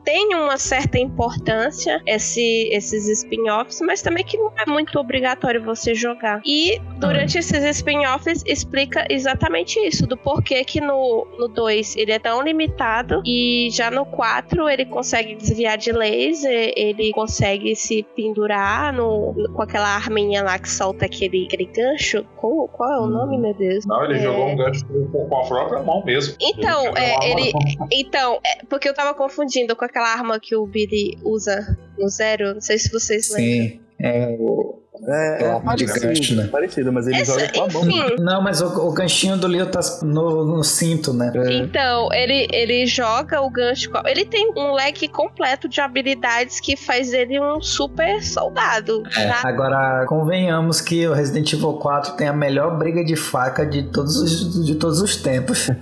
Speaker 4: tem uma certa importância esse, esses spin-offs, mas também que não é muito obrigatório você jogar. E durante esses spin-offs explica exatamente isso, do porquê que no 2 ele é tão limitado e já no 4 ele consegue desviar de laser, ele consegue se pendurar no, no- com aquela arminha lá que solta aquele, aquele gancho. Qual, qual é o nome, meu Deus?
Speaker 5: Não, ele
Speaker 4: É.
Speaker 5: jogou um gancho com, com a própria mão mesmo.
Speaker 4: Então,
Speaker 5: pegou
Speaker 4: é, ele- Então, é, porque eu tava confundindo com aquela arma que o Billy usa no Zero. Não sei se vocês lembram.
Speaker 1: Sim. É o...
Speaker 2: É,
Speaker 1: É
Speaker 2: é parecido,
Speaker 1: gancho, né?
Speaker 2: parecido, mas ele
Speaker 4: Essa-
Speaker 2: joga com a mão.
Speaker 4: enfim,
Speaker 1: Não, mas o, o ganchinho do Leo tá no, no cinto, né?
Speaker 4: então, ele, ele joga o gancho. Ele tem um leque completo de habilidades que faz ele um super soldado.
Speaker 1: É,
Speaker 4: tá?
Speaker 1: Agora, convenhamos que o Resident Evil 4 tem a melhor briga de faca de todos os, de todos os tempos.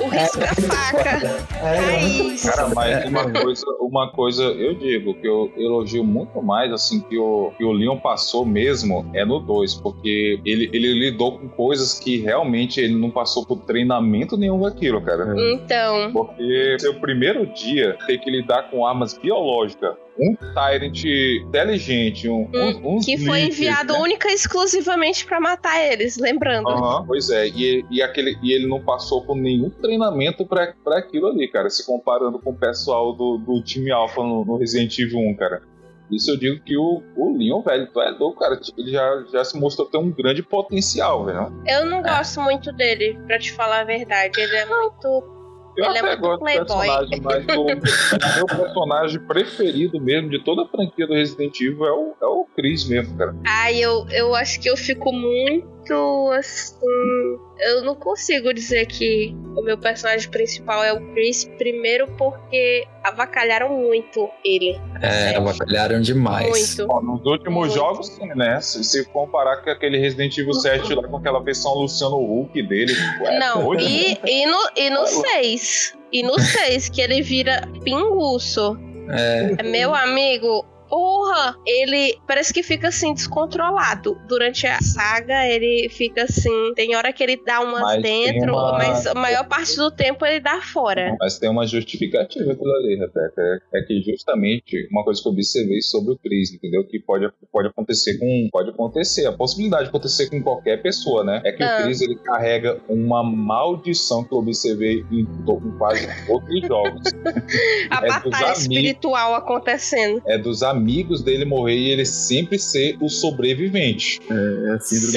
Speaker 4: O risco da faca. É isso.
Speaker 5: Cara, mas uma coisa, uma coisa eu digo que eu elogio muito mais assim que o, que o Leon passou mesmo é no 2, porque ele, ele lidou com coisas que realmente ele não passou por treinamento nenhum daquilo, cara.
Speaker 4: Então,
Speaker 5: Porque seu primeiro dia ter que lidar com armas biológicas, um Tyrant inteligente, um, um, uns
Speaker 4: que foi enviado
Speaker 5: né?
Speaker 4: única e exclusivamente pra matar eles, lembrando.
Speaker 5: Aham, pois é, e, e, aquele, e ele não passou por nenhum treinamento pra, pra aquilo ali, cara, se comparando com o pessoal do, do time Alpha no, no Resident Evil 1, cara. Isso eu digo que o, o Leon, velho, tu é louco, cara. Ele já, já se mostrou ter um grande potencial, velho.
Speaker 4: Eu não gosto muito dele, pra te falar a verdade. Ele é muito.
Speaker 5: Eu
Speaker 4: Ele é
Speaker 5: até
Speaker 4: muito
Speaker 5: gosto do
Speaker 4: playboy.
Speaker 5: personagem, mas o meu personagem preferido mesmo de toda a franquia do Resident Evil é o, é o Chris mesmo, cara.
Speaker 4: Ai, eu, eu acho que eu fico muito muito assim. Eu não consigo dizer que o meu personagem principal é o Chris, primeiro porque avacalharam muito ele.
Speaker 1: É, avacalharam demais.
Speaker 4: Muito.
Speaker 5: Ó, nos últimos
Speaker 4: Muito.
Speaker 5: jogos, sim, né? Se, se comparar com aquele Resident Evil 7 lá com aquela versão Luciano Huck dele. é
Speaker 4: Não,
Speaker 5: doido, né?
Speaker 4: e, e no, e no 6. E no 6, que ele vira pinguço.
Speaker 1: É,
Speaker 4: Meu amigo, porra, ele parece que fica assim descontrolado. Durante a saga, ele fica assim. Tem hora que ele dá umas
Speaker 5: Mas
Speaker 4: dentro,
Speaker 5: uma-
Speaker 4: mas a maior parte do tempo ele dá fora.
Speaker 5: Mas tem uma justificativa aquilo ali, Rebeca. É, é que justamente uma coisa que eu observei sobre o Chris, entendeu? Que pode, pode acontecer com. Pode acontecer. A possibilidade de acontecer com qualquer pessoa, né? É que
Speaker 4: Ah.
Speaker 5: o Chris ele carrega uma maldição que eu observei em, em quase todos os jogos.
Speaker 4: A
Speaker 5: É
Speaker 4: batalha
Speaker 5: amigos.
Speaker 4: espiritual acontecendo.
Speaker 5: é dos amigos dele morrer e ele sempre ser o sobrevivente.
Speaker 2: É assim do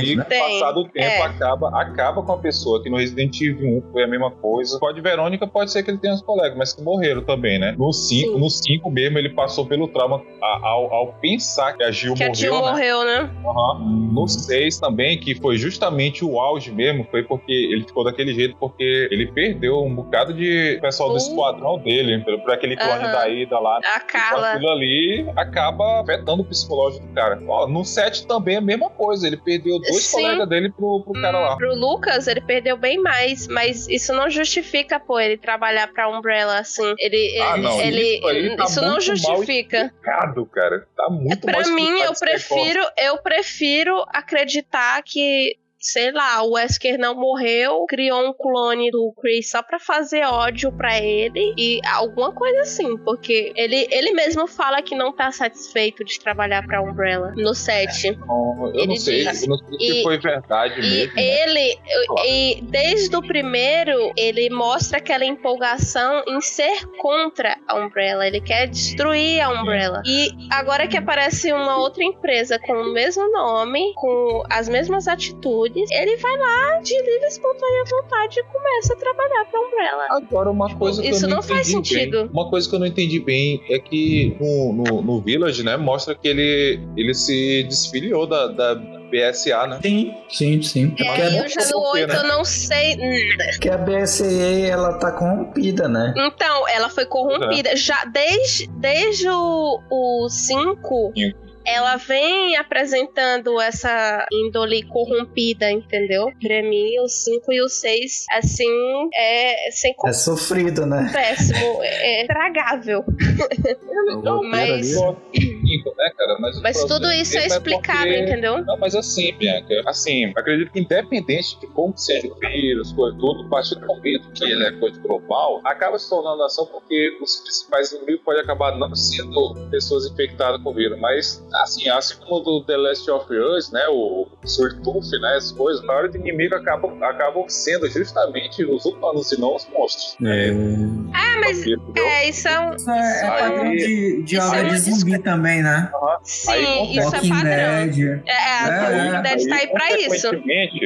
Speaker 4: Sim.
Speaker 2: né?
Speaker 5: Passado o tempo,
Speaker 4: é.
Speaker 5: acaba, acaba com a pessoa. Que no Resident Evil 1 foi a mesma coisa. Pode Verônica, pode ser que ele tenha os colegas, mas que morreram também, né? No 5,
Speaker 4: Sim.
Speaker 5: no 5 mesmo, ele passou pelo trauma a- ao, ao pensar que a Gil
Speaker 4: Que a
Speaker 5: morreu,
Speaker 4: Jill
Speaker 5: né?
Speaker 4: morreu, né?
Speaker 5: Aham. No 6 também, que foi justamente o auge mesmo, foi porque ele ficou daquele jeito, porque ele perdeu um bocado de pessoal do esquadrão dele, por, por aquele clone
Speaker 4: Aham.
Speaker 5: da ida lá.
Speaker 4: A Carla.
Speaker 5: aquilo ali acaba afetando o psicológico do cara. Ó, no 7 também é a mesma coisa. Ele perdeu dois
Speaker 4: Sim.
Speaker 5: colegas dele pro, pro cara lá.
Speaker 4: Pro Lucas, ele perdeu bem mais, mas isso não justifica, pô, ele trabalhar pra Umbrella assim. Ele,
Speaker 5: Ah,
Speaker 4: ele,
Speaker 5: não,
Speaker 4: ele-
Speaker 5: isso aí tá
Speaker 4: isso não
Speaker 5: muito mal
Speaker 4: justifica.
Speaker 5: Pecado, cara. Tá muito
Speaker 4: Pra
Speaker 5: mal
Speaker 4: mim, eu prefiro, eu prefiro acreditar que, sei lá, o Wesker não morreu, criou um clone do Chris só pra fazer ódio pra ele e alguma coisa assim, porque ele, ele mesmo fala que não tá satisfeito de trabalhar pra Umbrella no set.
Speaker 5: Não, eu
Speaker 4: Ele
Speaker 5: não sei.
Speaker 4: diz-
Speaker 5: Eu não sei se
Speaker 4: e-
Speaker 5: foi verdade
Speaker 4: E
Speaker 5: mesmo. né?
Speaker 4: ele, e desde o primeiro, ele mostra aquela empolgação em ser contra a Umbrella. Ele quer destruir a Umbrella. E agora que aparece uma outra empresa com o mesmo nome, com as mesmas atitudes, ele vai lá de livre e espontânea vontade e começa a trabalhar pra Umbrella.
Speaker 5: Agora, uma coisa que
Speaker 4: Isso
Speaker 5: eu não,
Speaker 4: não faz
Speaker 5: entendi
Speaker 4: sentido.
Speaker 5: Bem, uma coisa que eu não entendi bem é que no, no, no Village, né, mostra que ele, ele se desfiliou da, da BSA, né?
Speaker 1: sim, sim, sim.
Speaker 4: É,
Speaker 1: a,
Speaker 4: eu já no
Speaker 5: por quê,
Speaker 4: 8
Speaker 5: né?
Speaker 4: eu não sei
Speaker 1: porque a BSA, ela tá corrompida, né?
Speaker 4: Então, ela foi corrompida. Já desde, desde o 5,
Speaker 5: Cinco.
Speaker 4: Ela vem apresentando essa índole corrompida, entendeu? Pra mim, o 5 e o 6, assim, é sem
Speaker 1: É sofrido, né?
Speaker 4: péssimo, é tragável.
Speaker 2: O roteiro
Speaker 4: Mas-
Speaker 2: ali,
Speaker 5: Né, cara? Mas,
Speaker 4: Mas tudo isso é
Speaker 5: mesmo
Speaker 4: explicado,
Speaker 5: porque-
Speaker 4: entendeu?
Speaker 5: Não, mas assim, Bianca, assim, acredito que independente de como seja o vírus, coisa tudo, a partir do momento que ele é coisa global, acaba se tornando ação porque os principais inimigos podem acabar não sendo pessoas infectadas com o vírus. Mas, assim, assim como do The Last of Us, né, o Surtuf, né, as coisas, a maioria do inimigo acabam, acabam sendo justamente os humanos e não os monstros.
Speaker 2: é,
Speaker 4: Ah, mas é, isso é um.
Speaker 3: Isso é, é padrão de, de obra
Speaker 4: é
Speaker 3: de zumbi também, né?
Speaker 4: Sim,
Speaker 5: Aí,
Speaker 4: isso é padrão.
Speaker 3: Dead.
Speaker 4: É,
Speaker 3: É,
Speaker 4: Walking
Speaker 3: é.
Speaker 4: Dead tá aí pra isso.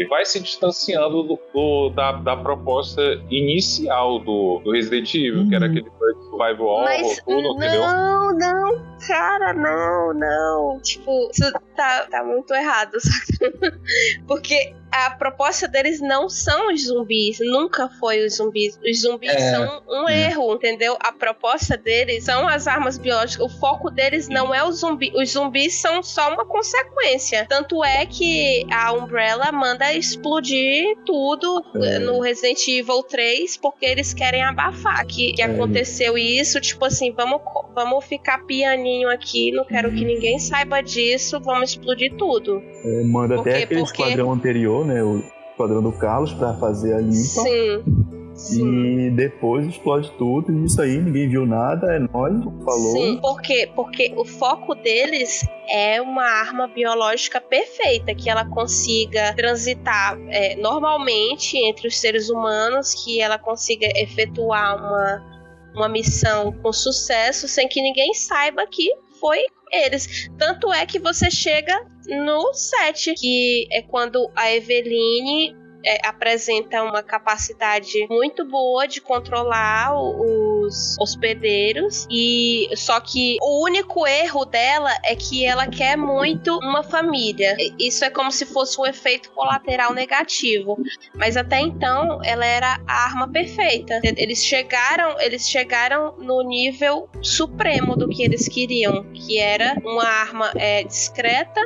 Speaker 5: vai se distanciando do, do- da, da proposta inicial do, do Resident Evil, que era
Speaker 3: Uhum.
Speaker 5: aquele survival horror, tudo, entendeu?
Speaker 4: não, não, cara, não, não. Tipo, isso tá, tá muito errado? Porque a proposta deles não são os zumbis, nunca foi os zumbis. Os zumbis
Speaker 1: É,
Speaker 4: são um
Speaker 1: é.
Speaker 4: erro, entendeu? A proposta deles são as armas biológicas. O foco deles não é o zumbi. Os zumbis são só uma consequência. Tanto é que a Umbrella manda explodir tudo
Speaker 2: É.
Speaker 4: no Resident Evil 3 porque eles querem abafar que, que
Speaker 2: É.
Speaker 4: aconteceu isso. Tipo assim, vamos, vamos ficar pianinho aqui, não quero
Speaker 2: Uhum.
Speaker 4: que ninguém saiba disso, vamos explodir tudo.
Speaker 2: é, manda
Speaker 4: Por
Speaker 2: até aquele
Speaker 4: Porque-
Speaker 2: esquadrão anterior, né? O esquadrão do Carlos pra fazer a limpa.
Speaker 4: Sim. Sim.
Speaker 2: E depois explode tudo, e isso aí ninguém viu nada, é nóis, falou.
Speaker 4: Sim, por quê? Porque o foco deles é uma arma biológica perfeita, que ela consiga transitar é, normalmente entre os seres humanos, que ela consiga efetuar uma, uma missão com sucesso, sem que ninguém saiba que foi eles. Tanto é que você chega no set, que é quando a Eveline é, apresenta uma capacidade muito boa de controlar o- os os hospedeiros e só que o único erro dela é que ela quer muito uma família. Isso é como se fosse um efeito colateral negativo, mas até então ela era a arma perfeita. Eles chegaram, eles chegaram no nível supremo do que eles queriam, que era uma arma é, discreta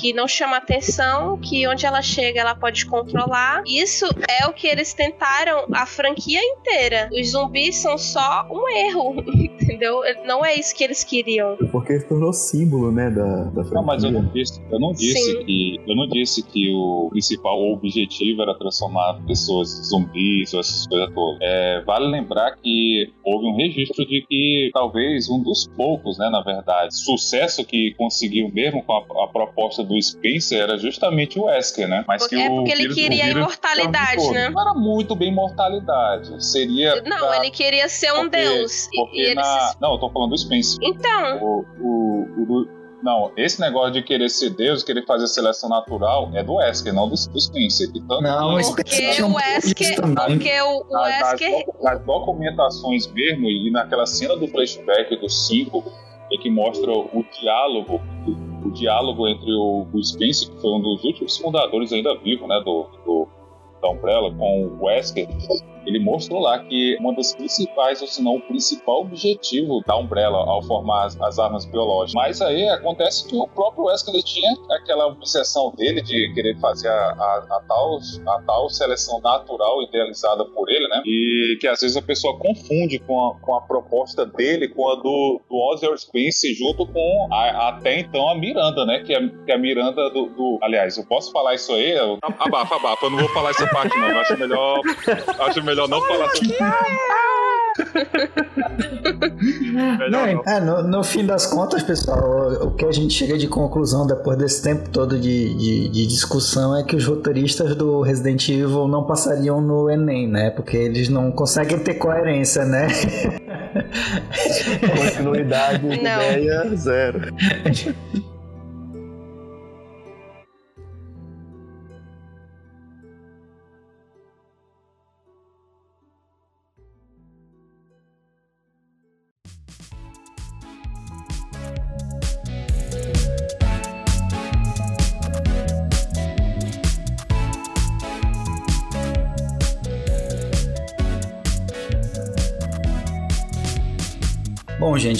Speaker 4: que não chama atenção, que onde ela chega ela pode controlar. Isso é o que eles tentaram a franquia inteira. Os zumbis são só um erro, entendeu? Não é isso que eles queriam.
Speaker 2: Porque tornou símbolo, né, da, da franquia.
Speaker 5: Não, mas eu não disse, eu não disse que eu não disse que o principal objetivo era transformar pessoas em zumbis ou essas coisas todas. É, vale lembrar que houve um registro de que talvez um dos poucos, né, na verdade, sucesso que conseguiu mesmo com a, a proposta do Spencer era justamente o Wesker, né?
Speaker 4: Mas porque, que é porque ele queria a imortalidade, né?
Speaker 5: Não era muito bem imortalidade. Seria.
Speaker 4: Não, pra... ele queria ser um
Speaker 5: porque,
Speaker 4: deus.
Speaker 5: Porque na... se... Não, eu tô falando do Spencer.
Speaker 4: Então.
Speaker 5: O, o, o, não, esse negócio de querer ser Deus, querer fazer seleção natural, é do Wesker, não do, do Spencer.
Speaker 1: Tanto não, o
Speaker 4: Spencer o Wesker. Porque o, o Wesker.
Speaker 5: Nas, documentações mesmo, e naquela cena do flashback do 5, em que mostra o diálogo o diálogo entre o, o Spence, que foi um dos últimos fundadores ainda vivo, né, do, do da Umbrella, com o Wesker, ele mostrou lá que uma das principais, ou se não o principal objetivo da Umbrella ao formar as, as armas biológicas. Mas aí acontece que o próprio Wesker tinha aquela obsessão dele de querer fazer a, a, a, tal, a tal seleção natural idealizada por ele, né? E que às vezes a pessoa confunde com a, com a proposta dele com a do, do Ozzy junto com a, até então a Miranda, né? Que é, que a Miranda do, do, Aliás, eu posso falar isso aí? Abafa, abafa, eu não vou falar essa parte não. Eu acho melhor, acho melhor melhor não falar sobre
Speaker 1: não, é, no, no, fim das contas, pessoal, o que a gente chega de conclusão depois desse tempo todo de, de, de, discussão é que os roteiristas do Resident Evil não passariam no Enem, né? Porque eles não conseguem ter coerência, né?
Speaker 2: Continuidade, não. ideia, zero.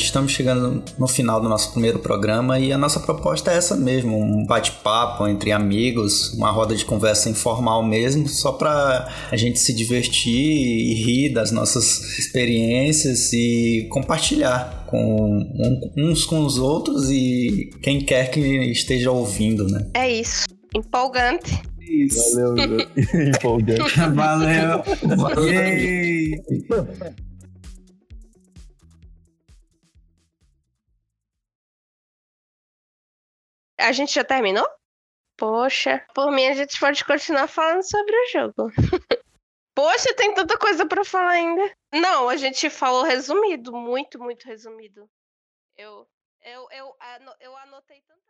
Speaker 1: estamos chegando no final do nosso primeiro programa e a nossa proposta é essa mesmo, um bate-papo entre amigos, uma roda de conversa informal mesmo, só para a gente se divertir e rir das nossas experiências e compartilhar com uns com os outros e quem quer que esteja ouvindo, né?
Speaker 4: É isso. Empolgante.
Speaker 2: Isso. Valeu, empolgante.
Speaker 3: Valeu. Valeu.
Speaker 4: A gente já terminou? Poxa, por mim a gente pode continuar falando sobre o jogo. Poxa, tem tanta coisa para falar ainda. Não, a gente falou resumido, muito, muito resumido. Eu, eu, eu, eu anotei tanta